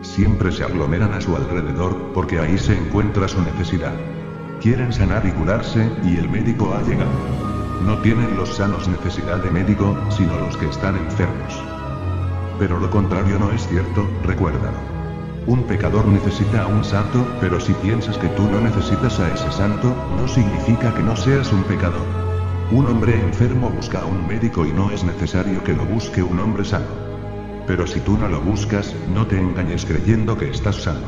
S1: Siempre se aglomeran a su alrededor, porque ahí se encuentra su necesidad. Quieren sanar y curarse, y el médico ha llegado. No tienen los sanos necesidad de médico, sino los que están enfermos. Pero lo contrario no es cierto, recuérdalo. Un pecador necesita a un santo, pero si piensas que tú no necesitas a ese santo, no significa que no seas un pecador. Un hombre enfermo busca a un médico y no es necesario que lo busque un hombre sano. Pero si tú no lo buscas, no te engañes creyendo que estás sano.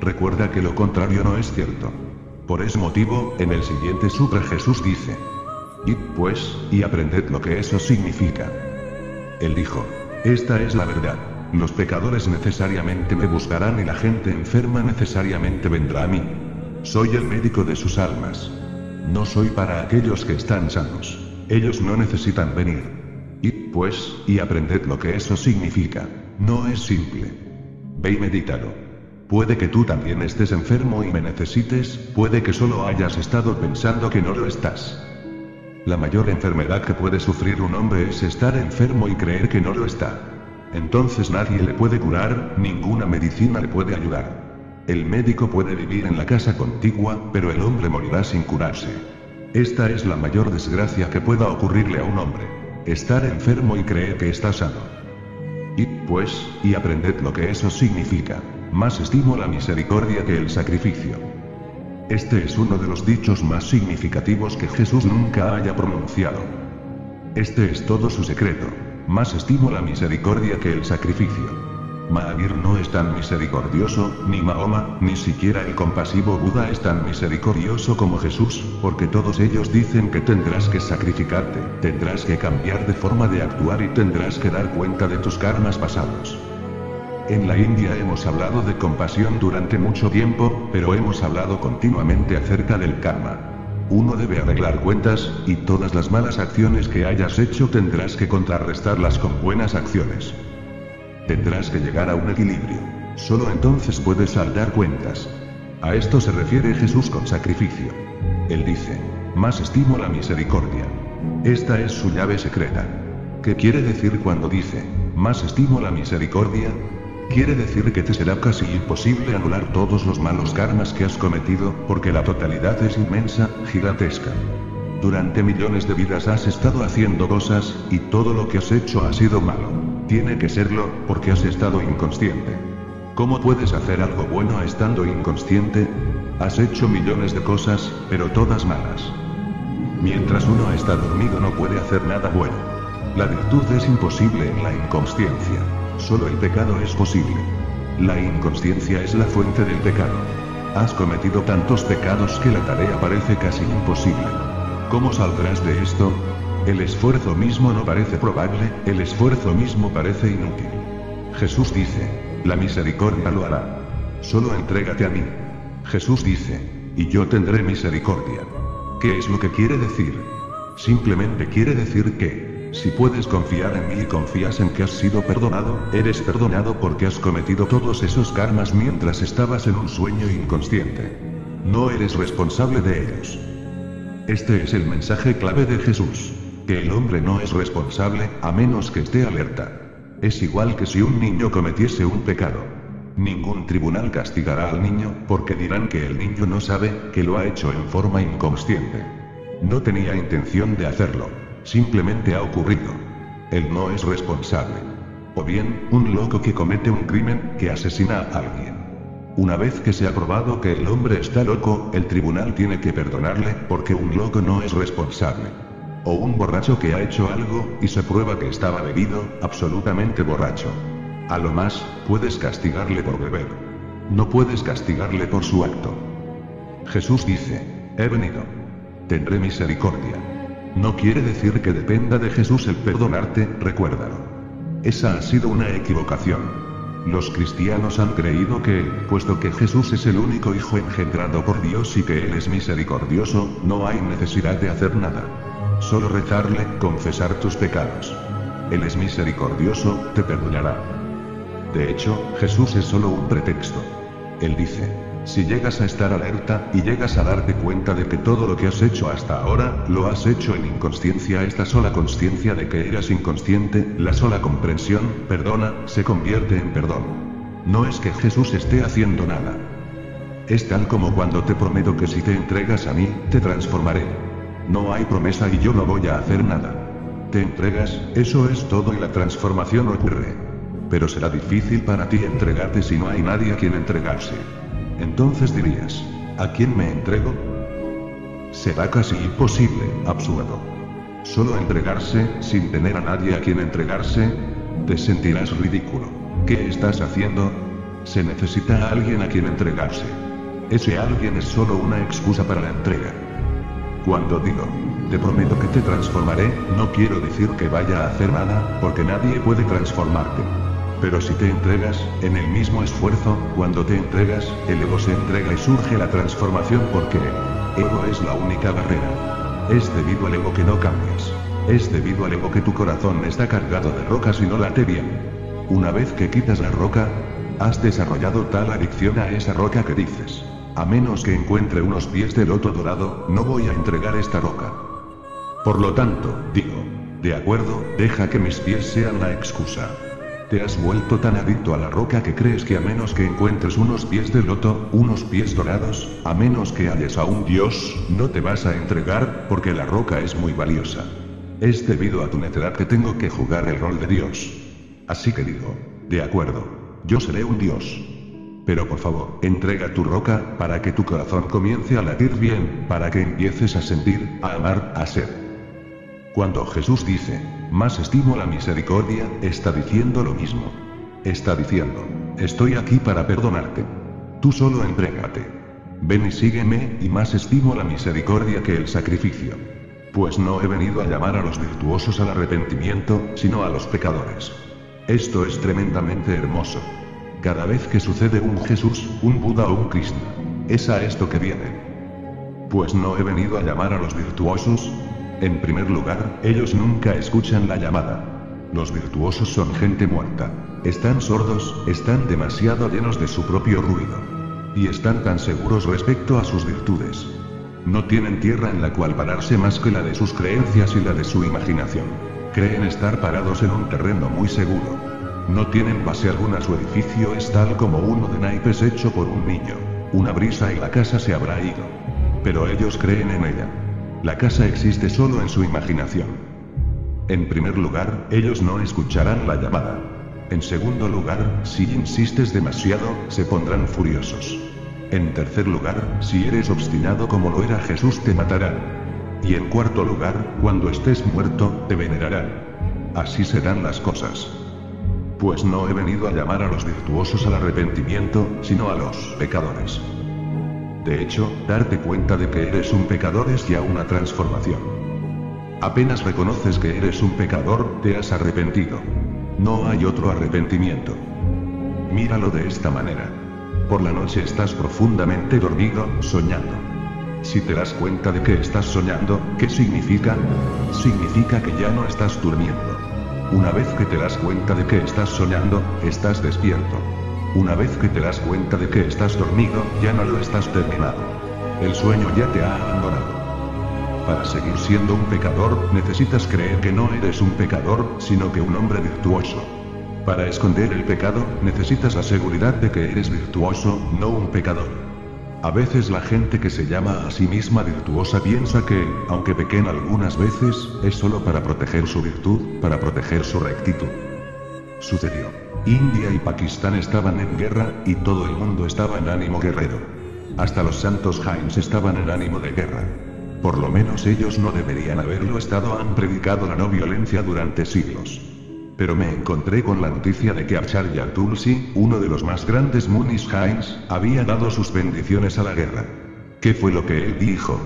S1: Recuerda que lo contrario no es cierto. Por ese motivo, en el siguiente Supra Jesús dice, Id pues, y aprended lo que eso significa. Él dijo, esta es la verdad. Los pecadores necesariamente me buscarán y la gente enferma necesariamente vendrá a mí. Soy el médico de sus almas. No soy para aquellos que están sanos. Ellos no necesitan venir. Id, pues, y aprended lo que eso significa. No es simple. Ve y medítalo. Puede que tú también estés enfermo y me necesites, puede que solo hayas estado pensando que no lo estás. La mayor enfermedad que puede sufrir un hombre es estar enfermo y creer que no lo está. Entonces nadie le puede curar, ninguna medicina le puede ayudar. El médico puede vivir en la casa contigua, pero el hombre morirá sin curarse. Esta es la mayor desgracia que pueda ocurrirle a un hombre. Estar enfermo y creer que está sano. Y, pues, y aprended lo que eso significa. Más estimo la misericordia que el sacrificio. Este es uno de los dichos más significativos que Jesús nunca haya pronunciado. Este es todo su secreto. Más estimo la misericordia que el sacrificio. Mahavir no es tan misericordioso, ni Mahoma, ni siquiera el compasivo Buda es tan misericordioso como Jesús, porque todos ellos dicen que tendrás que sacrificarte, tendrás que cambiar de forma de actuar y tendrás que dar cuenta de tus karmas pasados. En la India hemos hablado de compasión durante mucho tiempo, pero hemos hablado continuamente acerca del karma. Uno debe arreglar cuentas, y todas las malas acciones que hayas hecho tendrás que contrarrestarlas con buenas acciones. Tendrás que llegar a un equilibrio. Solo entonces puedes saldar cuentas. A esto se refiere Jesús con sacrificio. Él dice, más estimo la misericordia. Esta es su llave secreta. ¿Qué quiere decir cuando dice, más estimo la misericordia? Quiere decir que te será casi imposible anular todos los malos karmas que has cometido, porque la totalidad es inmensa, gigantesca. Durante millones de vidas has estado haciendo cosas, y todo lo que has hecho ha sido malo. Tiene que serlo, porque has estado inconsciente. ¿Cómo puedes hacer algo bueno estando inconsciente? Has hecho millones de cosas, pero todas malas. Mientras uno está dormido no puede hacer nada bueno. La virtud es imposible en la inconsciencia. Solo el pecado es posible. La inconsciencia es la fuente del pecado. Has cometido tantos pecados que la tarea parece casi imposible. ¿Cómo saldrás de esto? El esfuerzo mismo no parece probable, el esfuerzo mismo parece inútil. Jesús dice, la misericordia lo hará. Solo entrégate a mí. Jesús dice, y yo tendré misericordia. ¿Qué es lo que quiere decir? Simplemente quiere decir que, si puedes confiar en mí y confías en que has sido perdonado, eres perdonado porque has cometido todos esos karmas mientras estabas en un sueño inconsciente. No eres responsable de ellos. Este es el mensaje clave de Jesús. Que el hombre no es responsable, a menos que esté alerta. Es igual que si un niño cometiese un pecado. Ningún tribunal castigará al niño, porque dirán que el niño no sabe, que lo ha hecho en forma inconsciente. No tenía intención de hacerlo. Simplemente ha ocurrido. Él no es responsable. O bien, un loco que comete un crimen, que asesina a alguien. Una vez que se ha probado que el hombre está loco, el tribunal tiene que perdonarle, porque un loco no es responsable. O un borracho que ha hecho algo, y se prueba que estaba bebido, absolutamente borracho. A lo más, puedes castigarle por beber. No puedes castigarle por su acto. Jesús dice, he venido. Tendré misericordia. No quiere decir que dependa de Jesús el perdonarte, recuérdalo. Esa ha sido una equivocación. Los cristianos han creído que, puesto que Jesús es el único Hijo engendrado por Dios y que Él es misericordioso, no hay necesidad de hacer nada. Solo rezarle, confesar tus pecados. Él es misericordioso, te perdonará. De hecho, Jesús es solo un pretexto. Él dice, Si llegas a estar alerta, y llegas a darte cuenta de que todo lo que has hecho hasta ahora, lo has hecho en inconsciencia, esta sola consciencia de que eras inconsciente, la sola comprensión, perdona, se convierte en perdón. No es que Jesús esté haciendo nada. Es tal como cuando te prometo que si te entregas a mí, te transformaré. No hay promesa y yo no voy a hacer nada. Te entregas, eso es todo y la transformación ocurre. Pero será difícil para ti entregarte si no hay nadie a quien entregarse. Entonces dirías, ¿a quién me entrego? Será casi imposible, absurdo. Solo entregarse, sin tener a nadie a quien entregarse, te sentirás ridículo. ¿Qué estás haciendo? Se necesita a alguien a quien entregarse. Ese alguien es solo una excusa para la entrega. Cuando digo, te prometo que te transformaré, no quiero decir que vaya a hacer nada, porque nadie puede transformarte. Pero si te entregas, en el mismo esfuerzo, cuando te entregas, el ego se entrega y surge la transformación porque ego es la única barrera. Es debido al ego que no cambias. Es debido al ego que tu corazón está cargado de rocas y no late bien. Una vez que quitas la roca, has desarrollado tal adicción a esa roca que dices, a menos que encuentre unos pies de loto dorado, no voy a entregar esta roca. Por lo tanto, digo, de acuerdo, deja que mis pies sean la excusa. Te has vuelto tan adicto a la roca que crees que a menos que encuentres unos pies de loto, unos pies dorados, a menos que halles a un dios, no te vas a entregar, porque la roca es muy valiosa. Es debido a tu necedad que tengo que jugar el rol de dios. Así que digo, de acuerdo, yo seré un dios. Pero por favor, entrega tu roca, para que tu corazón comience a latir bien, para que empieces a sentir, a amar, a ser. Cuando Jesús dice, más estimo la misericordia, está diciendo lo mismo. Está diciendo, estoy aquí para perdonarte. Tú solo entrégate. Ven y sígueme, y más estimo la misericordia que el sacrificio. Pues no he venido a llamar a los virtuosos al arrepentimiento, sino a los pecadores. Esto es tremendamente hermoso. Cada vez que sucede un Jesús, un Buda o un Krishna, es a esto que viene. Pues no he venido a llamar a los virtuosos, en primer lugar, ellos nunca escuchan la llamada. Los virtuosos son gente muerta. Están sordos, están demasiado llenos de su propio ruido. Y están tan seguros respecto a sus virtudes. No tienen tierra en la cual pararse más que la de sus creencias y la de su imaginación. Creen estar parados en un terreno muy seguro. No tienen base alguna, su edificio es tal como uno de naipes hecho por un niño. Una brisa y la casa se habrá ido. Pero ellos creen en ella. La casa existe solo en su imaginación. En primer lugar, ellos no escucharán la llamada. En segundo lugar, si insistes demasiado, se pondrán furiosos. En tercer lugar, si eres obstinado como lo era Jesús, te matarán. Y en cuarto lugar, cuando estés muerto, te venerarán. Así serán las cosas. Pues no he venido a llamar a los virtuosos al arrepentimiento, sino a los pecadores. De hecho, darte cuenta de que eres un pecador es ya una transformación. Apenas reconoces que eres un pecador, te has arrepentido. No hay otro arrepentimiento. Míralo de esta manera. Por la noche estás profundamente dormido, soñando. Si te das cuenta de que estás soñando, ¿qué significa? Significa que ya no estás durmiendo. Una vez que te das cuenta de que estás soñando, estás despierto. Una vez que te das cuenta de que estás dormido, ya no lo estás terminado. El sueño ya te ha abandonado. Para seguir siendo un pecador, necesitas creer que no eres un pecador, sino que un hombre virtuoso. Para esconder el pecado, necesitas la seguridad de que eres virtuoso, no un pecador. A veces la gente que se llama a sí misma virtuosa piensa que, aunque pequen algunas veces, es solo para proteger su virtud, para proteger su rectitud. Sucedió. India y Pakistán estaban en guerra, y todo el mundo estaba en ánimo guerrero. Hasta los santos Jains estaban en ánimo de guerra. Por lo menos ellos no deberían haberlo estado, han predicado la no violencia durante siglos. Pero me encontré con la noticia de que Acharya Tulsi, uno de los más grandes Munis Jains, había dado sus bendiciones a la guerra. ¿Qué fue lo que él dijo?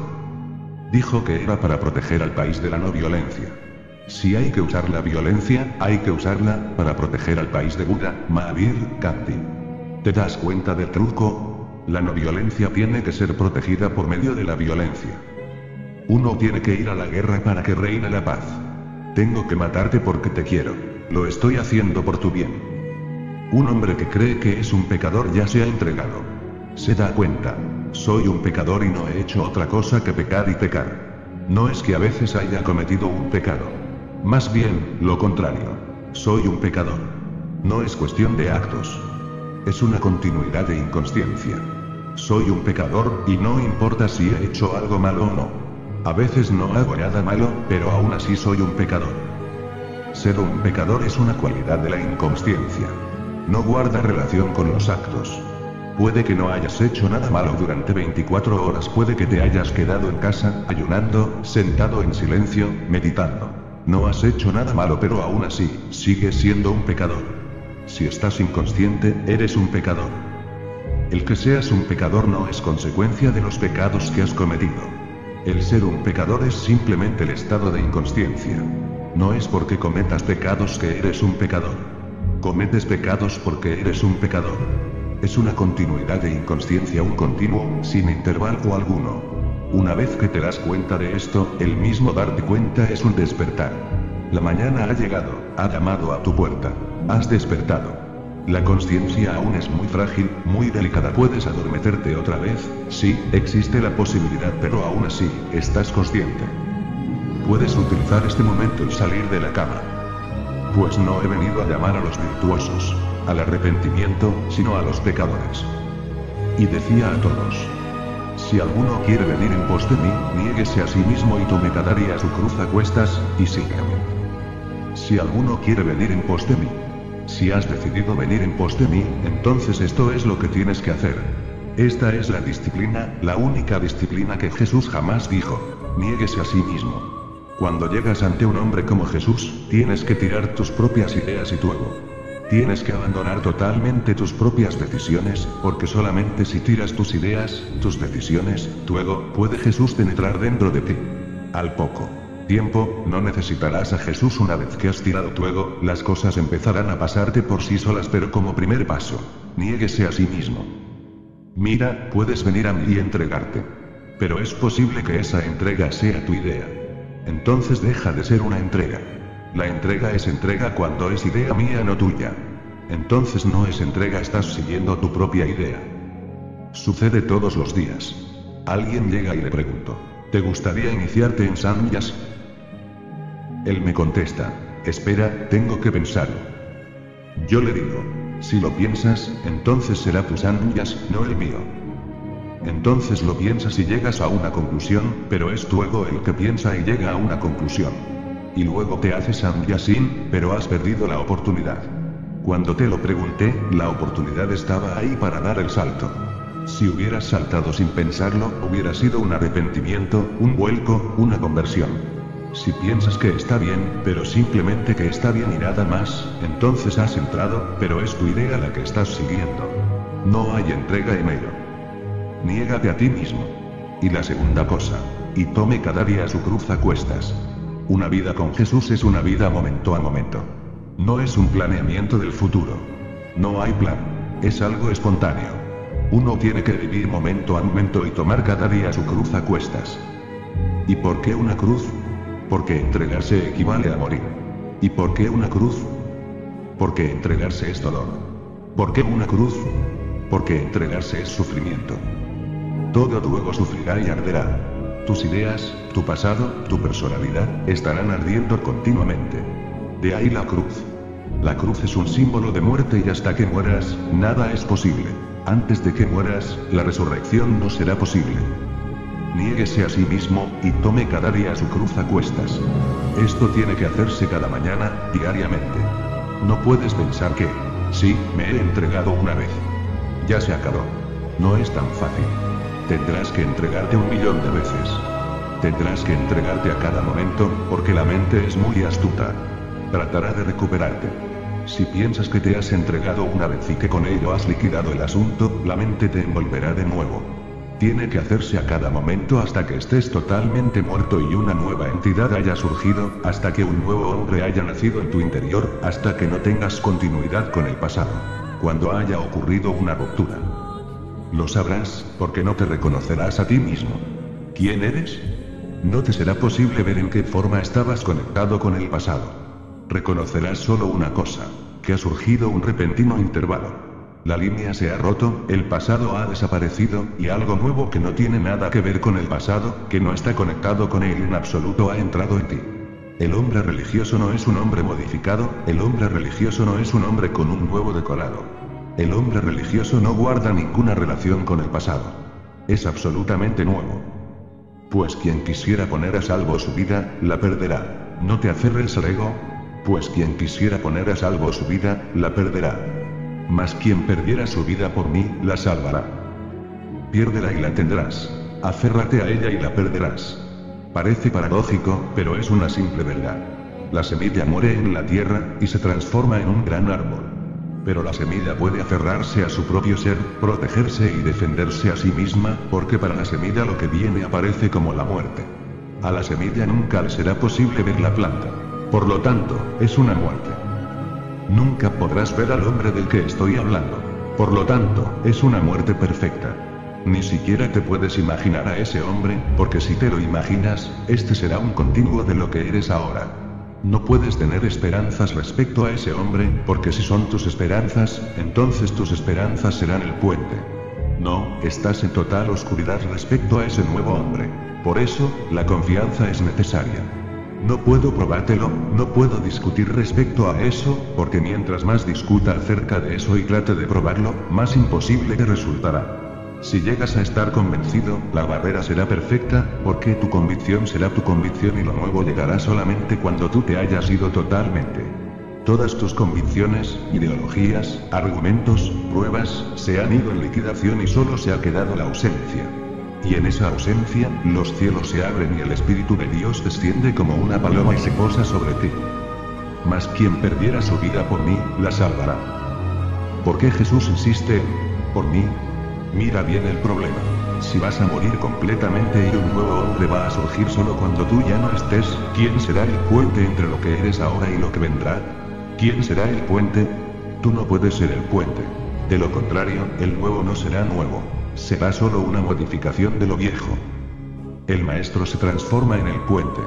S1: Dijo que era para proteger al país de la no violencia. Si hay que usar la violencia, hay que usarla, para proteger al país de Buda, Mahavir, Gandhi. ¿Te das cuenta del truco? La no violencia tiene que ser protegida por medio de la violencia. Uno tiene que ir a la guerra para que reine la paz. Tengo que matarte porque te quiero. Lo estoy haciendo por tu bien. Un hombre que cree que es un pecador ya se ha entregado. Se da cuenta. Soy un pecador y no he hecho otra cosa que pecar y pecar. No es que a veces haya cometido un pecado. Más bien, lo contrario. Soy un pecador. No es cuestión de actos. Es una continuidad de inconsciencia. Soy un pecador, y no importa si he hecho algo malo o no. A veces no hago nada malo, pero aún así soy un pecador. Ser un pecador es una cualidad de la inconsciencia. No guarda relación con los actos. Puede que no hayas hecho nada malo durante 24 horas, puede que te hayas quedado en casa, ayunando, sentado en silencio, meditando. No has hecho nada malo, pero aún así, sigues siendo un pecador. Si estás inconsciente, eres un pecador. El que seas un pecador no es consecuencia de los pecados que has cometido. El ser un pecador es simplemente el estado de inconsciencia. No es porque cometas pecados que eres un pecador. Cometes pecados porque eres un pecador. Es una continuidad de inconsciencia, un continuo, sin intervalo alguno. Una vez que te das cuenta de esto, el mismo darte cuenta es un despertar. La mañana ha llegado, ha llamado a tu puerta. Has despertado. La conciencia aún es muy frágil, muy delicada. Puedes adormecerte otra vez, sí, existe la posibilidad, pero aún así, estás consciente. Puedes utilizar este momento y salir de la cama. Pues no he venido a llamar a los virtuosos, al arrepentimiento, sino a los pecadores. Y decía a todos, si alguno quiere venir en pos de mí, niéguese a sí mismo y tome cada día su cruz a cuestas, y sígame. Si alguno quiere venir en pos de mí. Si has decidido venir en pos de mí, entonces esto es lo que tienes que hacer. Esta es la disciplina, la única disciplina que Jesús jamás dijo. Niéguese a sí mismo. Cuando llegas ante un hombre como Jesús, tienes que tirar tus propias ideas y tu ego. Tienes que abandonar totalmente tus propias decisiones, porque solamente si tiras tus ideas, tus decisiones, tu ego, puede Jesús penetrar dentro de ti. Al poco tiempo, no necesitarás a Jesús una vez que has tirado tu ego, las cosas empezarán a pasarte por sí solas, pero como primer paso, niéguese a sí mismo. Mira, puedes venir a mí y entregarte. Pero es posible que esa entrega sea tu idea. Entonces deja de ser una entrega. La entrega es entrega cuando es idea mía no tuya. Entonces no es entrega, estás siguiendo tu propia idea. Sucede todos los días. Alguien llega y le pregunto, ¿te gustaría iniciarte en Samyas? Él me contesta, espera, tengo que pensarlo. Yo le digo, si lo piensas, entonces será tu Samyas, no el mío. Entonces lo piensas y llegas a una conclusión, pero es tu ego el que piensa y llega a una conclusión. Y luego te haces Samyasin, pero has perdido la oportunidad. Cuando te lo pregunté, la oportunidad estaba ahí para dar el salto. Si hubieras saltado sin pensarlo, hubiera sido un arrepentimiento, un vuelco, una conversión. Si piensas que está bien, pero simplemente que está bien y nada más, entonces has entrado, pero es tu idea la que estás siguiendo. No hay entrega en ello. Niégate a ti mismo. Y la segunda cosa. Y tome cada día su cruz a cuestas. Una vida con Jesús es una vida momento a momento. No es un planeamiento del futuro. No hay plan. Es algo espontáneo. Uno tiene que vivir momento a momento y tomar cada día su cruz a cuestas. ¿Y por qué una cruz? Porque entregarse equivale a morir. ¿Y por qué una cruz? Porque entregarse es dolor. ¿Por qué una cruz? Porque entregarse es sufrimiento. Todo luego sufrirá y arderá. Tus ideas, tu pasado, tu personalidad, estarán ardiendo continuamente. De ahí la cruz. La cruz es un símbolo de muerte y hasta que mueras, nada es posible. Antes de que mueras, la resurrección no será posible. Niéguese a sí mismo, y tome cada día su cruz a cuestas. Esto tiene que hacerse cada mañana, diariamente. No puedes pensar que, sí, me he entregado una vez. Ya se acabó. No es tan fácil. Tendrás que entregarte un millón de veces. Tendrás que entregarte a cada momento, porque la mente es muy astuta. Tratará de recuperarte. Si piensas que te has entregado una vez y que con ello has liquidado el asunto, la mente te envolverá de nuevo. Tiene que hacerse a cada momento hasta que estés totalmente muerto y una nueva entidad haya surgido, hasta que un nuevo hombre haya nacido en tu interior, hasta que no tengas continuidad con el pasado. Cuando haya ocurrido una ruptura. Lo sabrás, porque no te reconocerás a ti mismo. ¿Quién eres? No te será posible ver en qué forma estabas conectado con el pasado. Reconocerás solo una cosa, que ha surgido un repentino intervalo. La línea se ha roto, el pasado ha desaparecido, y algo nuevo que no tiene nada que ver con el pasado, que no está conectado con él en absoluto ha entrado en ti. El hombre religioso no es un hombre modificado, el hombre religioso no es un hombre con un huevo decorado. El hombre religioso no guarda ninguna relación con el pasado. Es absolutamente nuevo. Pues quien quisiera poner a salvo su vida, la perderá. No te aferres al ego. Pues quien quisiera poner a salvo su vida, la perderá. Mas quien perdiera su vida por mí, la salvará. Piérdela y la tendrás. Aférrate a ella y la perderás. Parece paradójico, pero es una simple verdad. La semilla muere en la tierra, y se transforma en un gran árbol. Pero la semilla puede aferrarse a su propio ser, protegerse y defenderse a sí misma, porque para la semilla lo que viene aparece como la muerte. A la semilla nunca le será posible ver la planta. Por lo tanto, es una muerte. Nunca podrás ver al hombre del que estoy hablando. Por lo tanto, es una muerte perfecta. Ni siquiera te puedes imaginar a ese hombre, porque si te lo imaginas, este será un continuo de lo que eres ahora. No puedes tener esperanzas respecto a ese hombre, porque si son tus esperanzas, entonces tus esperanzas serán el puente. No, estás en total oscuridad respecto a ese nuevo hombre. Por eso, la confianza es necesaria. No puedo probártelo, no puedo discutir respecto a eso, porque mientras más discuta acerca de eso y trate de probarlo, más imposible te resultará. Si llegas a estar convencido, la barrera será perfecta, porque tu convicción será tu convicción y lo nuevo llegará solamente cuando tú te hayas ido totalmente. Todas tus convicciones, ideologías, argumentos, pruebas, se han ido en liquidación y solo se ha quedado la ausencia. Y en esa ausencia, los cielos se abren y el Espíritu de Dios desciende como una paloma y se posa sobre ti. Mas quien perdiera su vida por mí, la salvará. ¿Por qué Jesús insiste en, por mí? Mira bien el problema. Si vas a morir completamente y un nuevo hombre va a surgir solo cuando tú ya no estés, ¿quién será el puente entre lo que eres ahora y lo que vendrá? ¿Quién será el puente? Tú no puedes ser el puente. De lo contrario, el nuevo no será nuevo. Será solo una modificación de lo viejo. El maestro se transforma en el puente.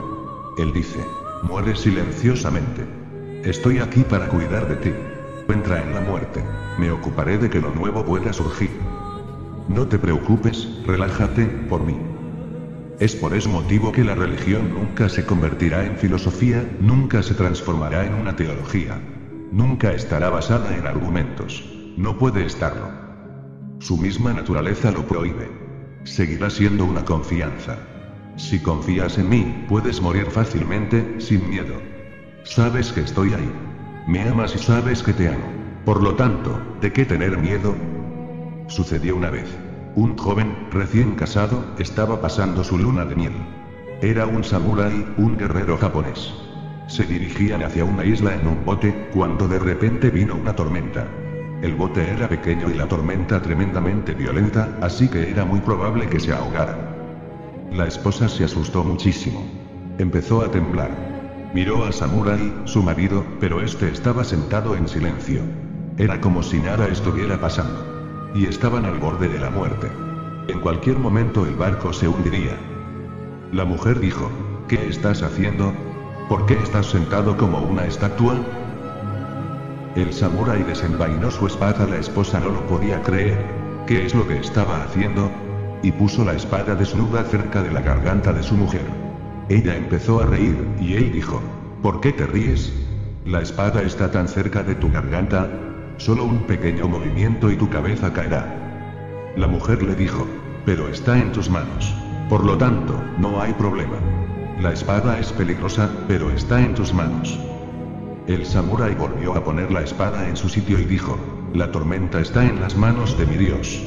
S1: Él dice, muere silenciosamente. Estoy aquí para cuidar de ti. Entra en la muerte. Me ocuparé de que lo nuevo pueda surgir. No te preocupes, relájate, por mí. Es por ese motivo que la religión nunca se convertirá en filosofía, nunca se transformará en una teología. Nunca estará basada en argumentos. No puede estarlo. Su misma naturaleza lo prohíbe. Seguirá siendo una confianza. Si confías en mí, puedes morir fácilmente, sin miedo. Sabes que estoy ahí. Me amas y sabes que te amo. Por lo tanto, ¿de qué tener miedo? Sucedió una vez. Un joven, recién casado, estaba pasando su luna de miel. Era un samurái, un guerrero japonés. Se dirigían hacia una isla en un bote, cuando de repente vino una tormenta. El bote era pequeño y la tormenta tremendamente violenta, así que era muy probable que se ahogara. La esposa se asustó muchísimo. Empezó a temblar. Miró a Samurai, su marido, pero este estaba sentado en silencio. Era como si nada estuviera pasando. Y estaban al borde de la muerte. En cualquier momento el barco se hundiría. La mujer dijo, ¿qué estás haciendo? ¿Por qué estás sentado como una estatua? El samurái desenvainó su espada, la esposa no lo podía creer. ¿Qué es lo que estaba haciendo? Y puso la espada desnuda cerca de la garganta de su mujer. Ella empezó a reír, y él dijo, ¿por qué te ríes? La espada está tan cerca de tu garganta. Solo un pequeño movimiento y tu cabeza caerá. La mujer le dijo, pero está en tus manos. Por lo tanto, no hay problema. La espada es peligrosa, pero está en tus manos. El samurái volvió a poner la espada en su sitio y dijo, la tormenta está en las manos de mi Dios.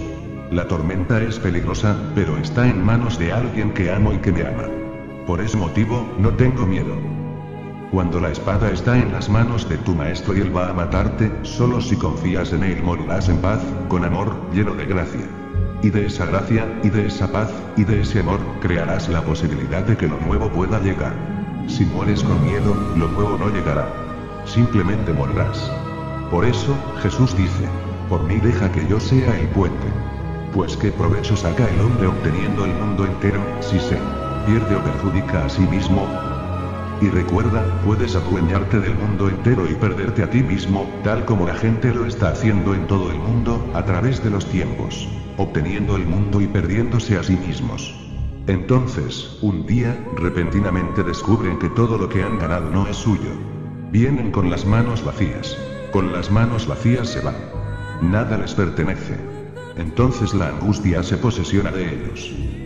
S1: La tormenta es peligrosa, pero está en manos de alguien que amo y que me ama. Por ese motivo, no tengo miedo. Cuando la espada está en las manos de tu maestro y él va a matarte, solo si confías en él morirás en paz, con amor, lleno de gracia. Y de esa gracia, y de esa paz, y de ese amor, crearás la posibilidad de que lo nuevo pueda llegar. Si mueres con miedo, lo nuevo no llegará simplemente morirás. Por eso, Jesús dice, por mí deja que yo sea el puente. Pues qué provecho saca el hombre obteniendo el mundo entero, si se pierde o perjudica a sí mismo. Y recuerda, puedes adueñarte del mundo entero y perderte a ti mismo, tal como la gente lo está haciendo en todo el mundo, a través de los tiempos. Obteniendo el mundo y perdiéndose a sí mismos. Entonces, un día, repentinamente descubren que todo lo que han ganado no es suyo. Vienen con las manos vacías. Con las manos vacías se van. Nada les pertenece. Entonces la angustia se posesiona de ellos.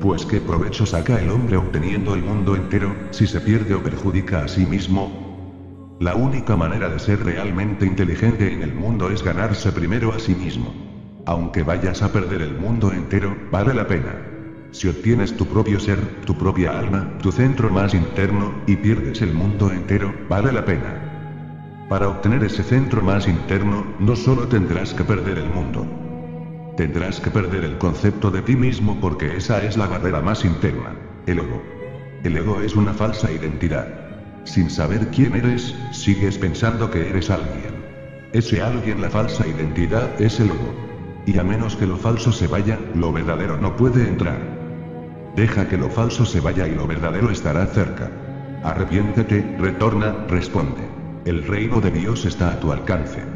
S1: Pues qué provecho saca el hombre obteniendo el mundo entero, si se pierde o perjudica a sí mismo. La única manera de ser realmente inteligente en el mundo es ganarse primero a sí mismo. Aunque vayas a perder el mundo entero, vale la pena. Si obtienes tu propio ser, tu propia alma, tu centro más interno, y pierdes el mundo entero, vale la pena. Para obtener ese centro más interno, no solo tendrás que perder el mundo. Tendrás que perder el concepto de ti mismo porque esa es la barrera más interna. El ego. El ego es una falsa identidad. Sin saber quién eres, sigues pensando que eres alguien. Ese alguien, la falsa identidad, es el ego. Y a menos que lo falso se vaya, lo verdadero no puede entrar. Deja que lo falso se vaya y lo verdadero estará cerca. Arrepiéntete, retorna, responde. El reino de Dios está a tu alcance.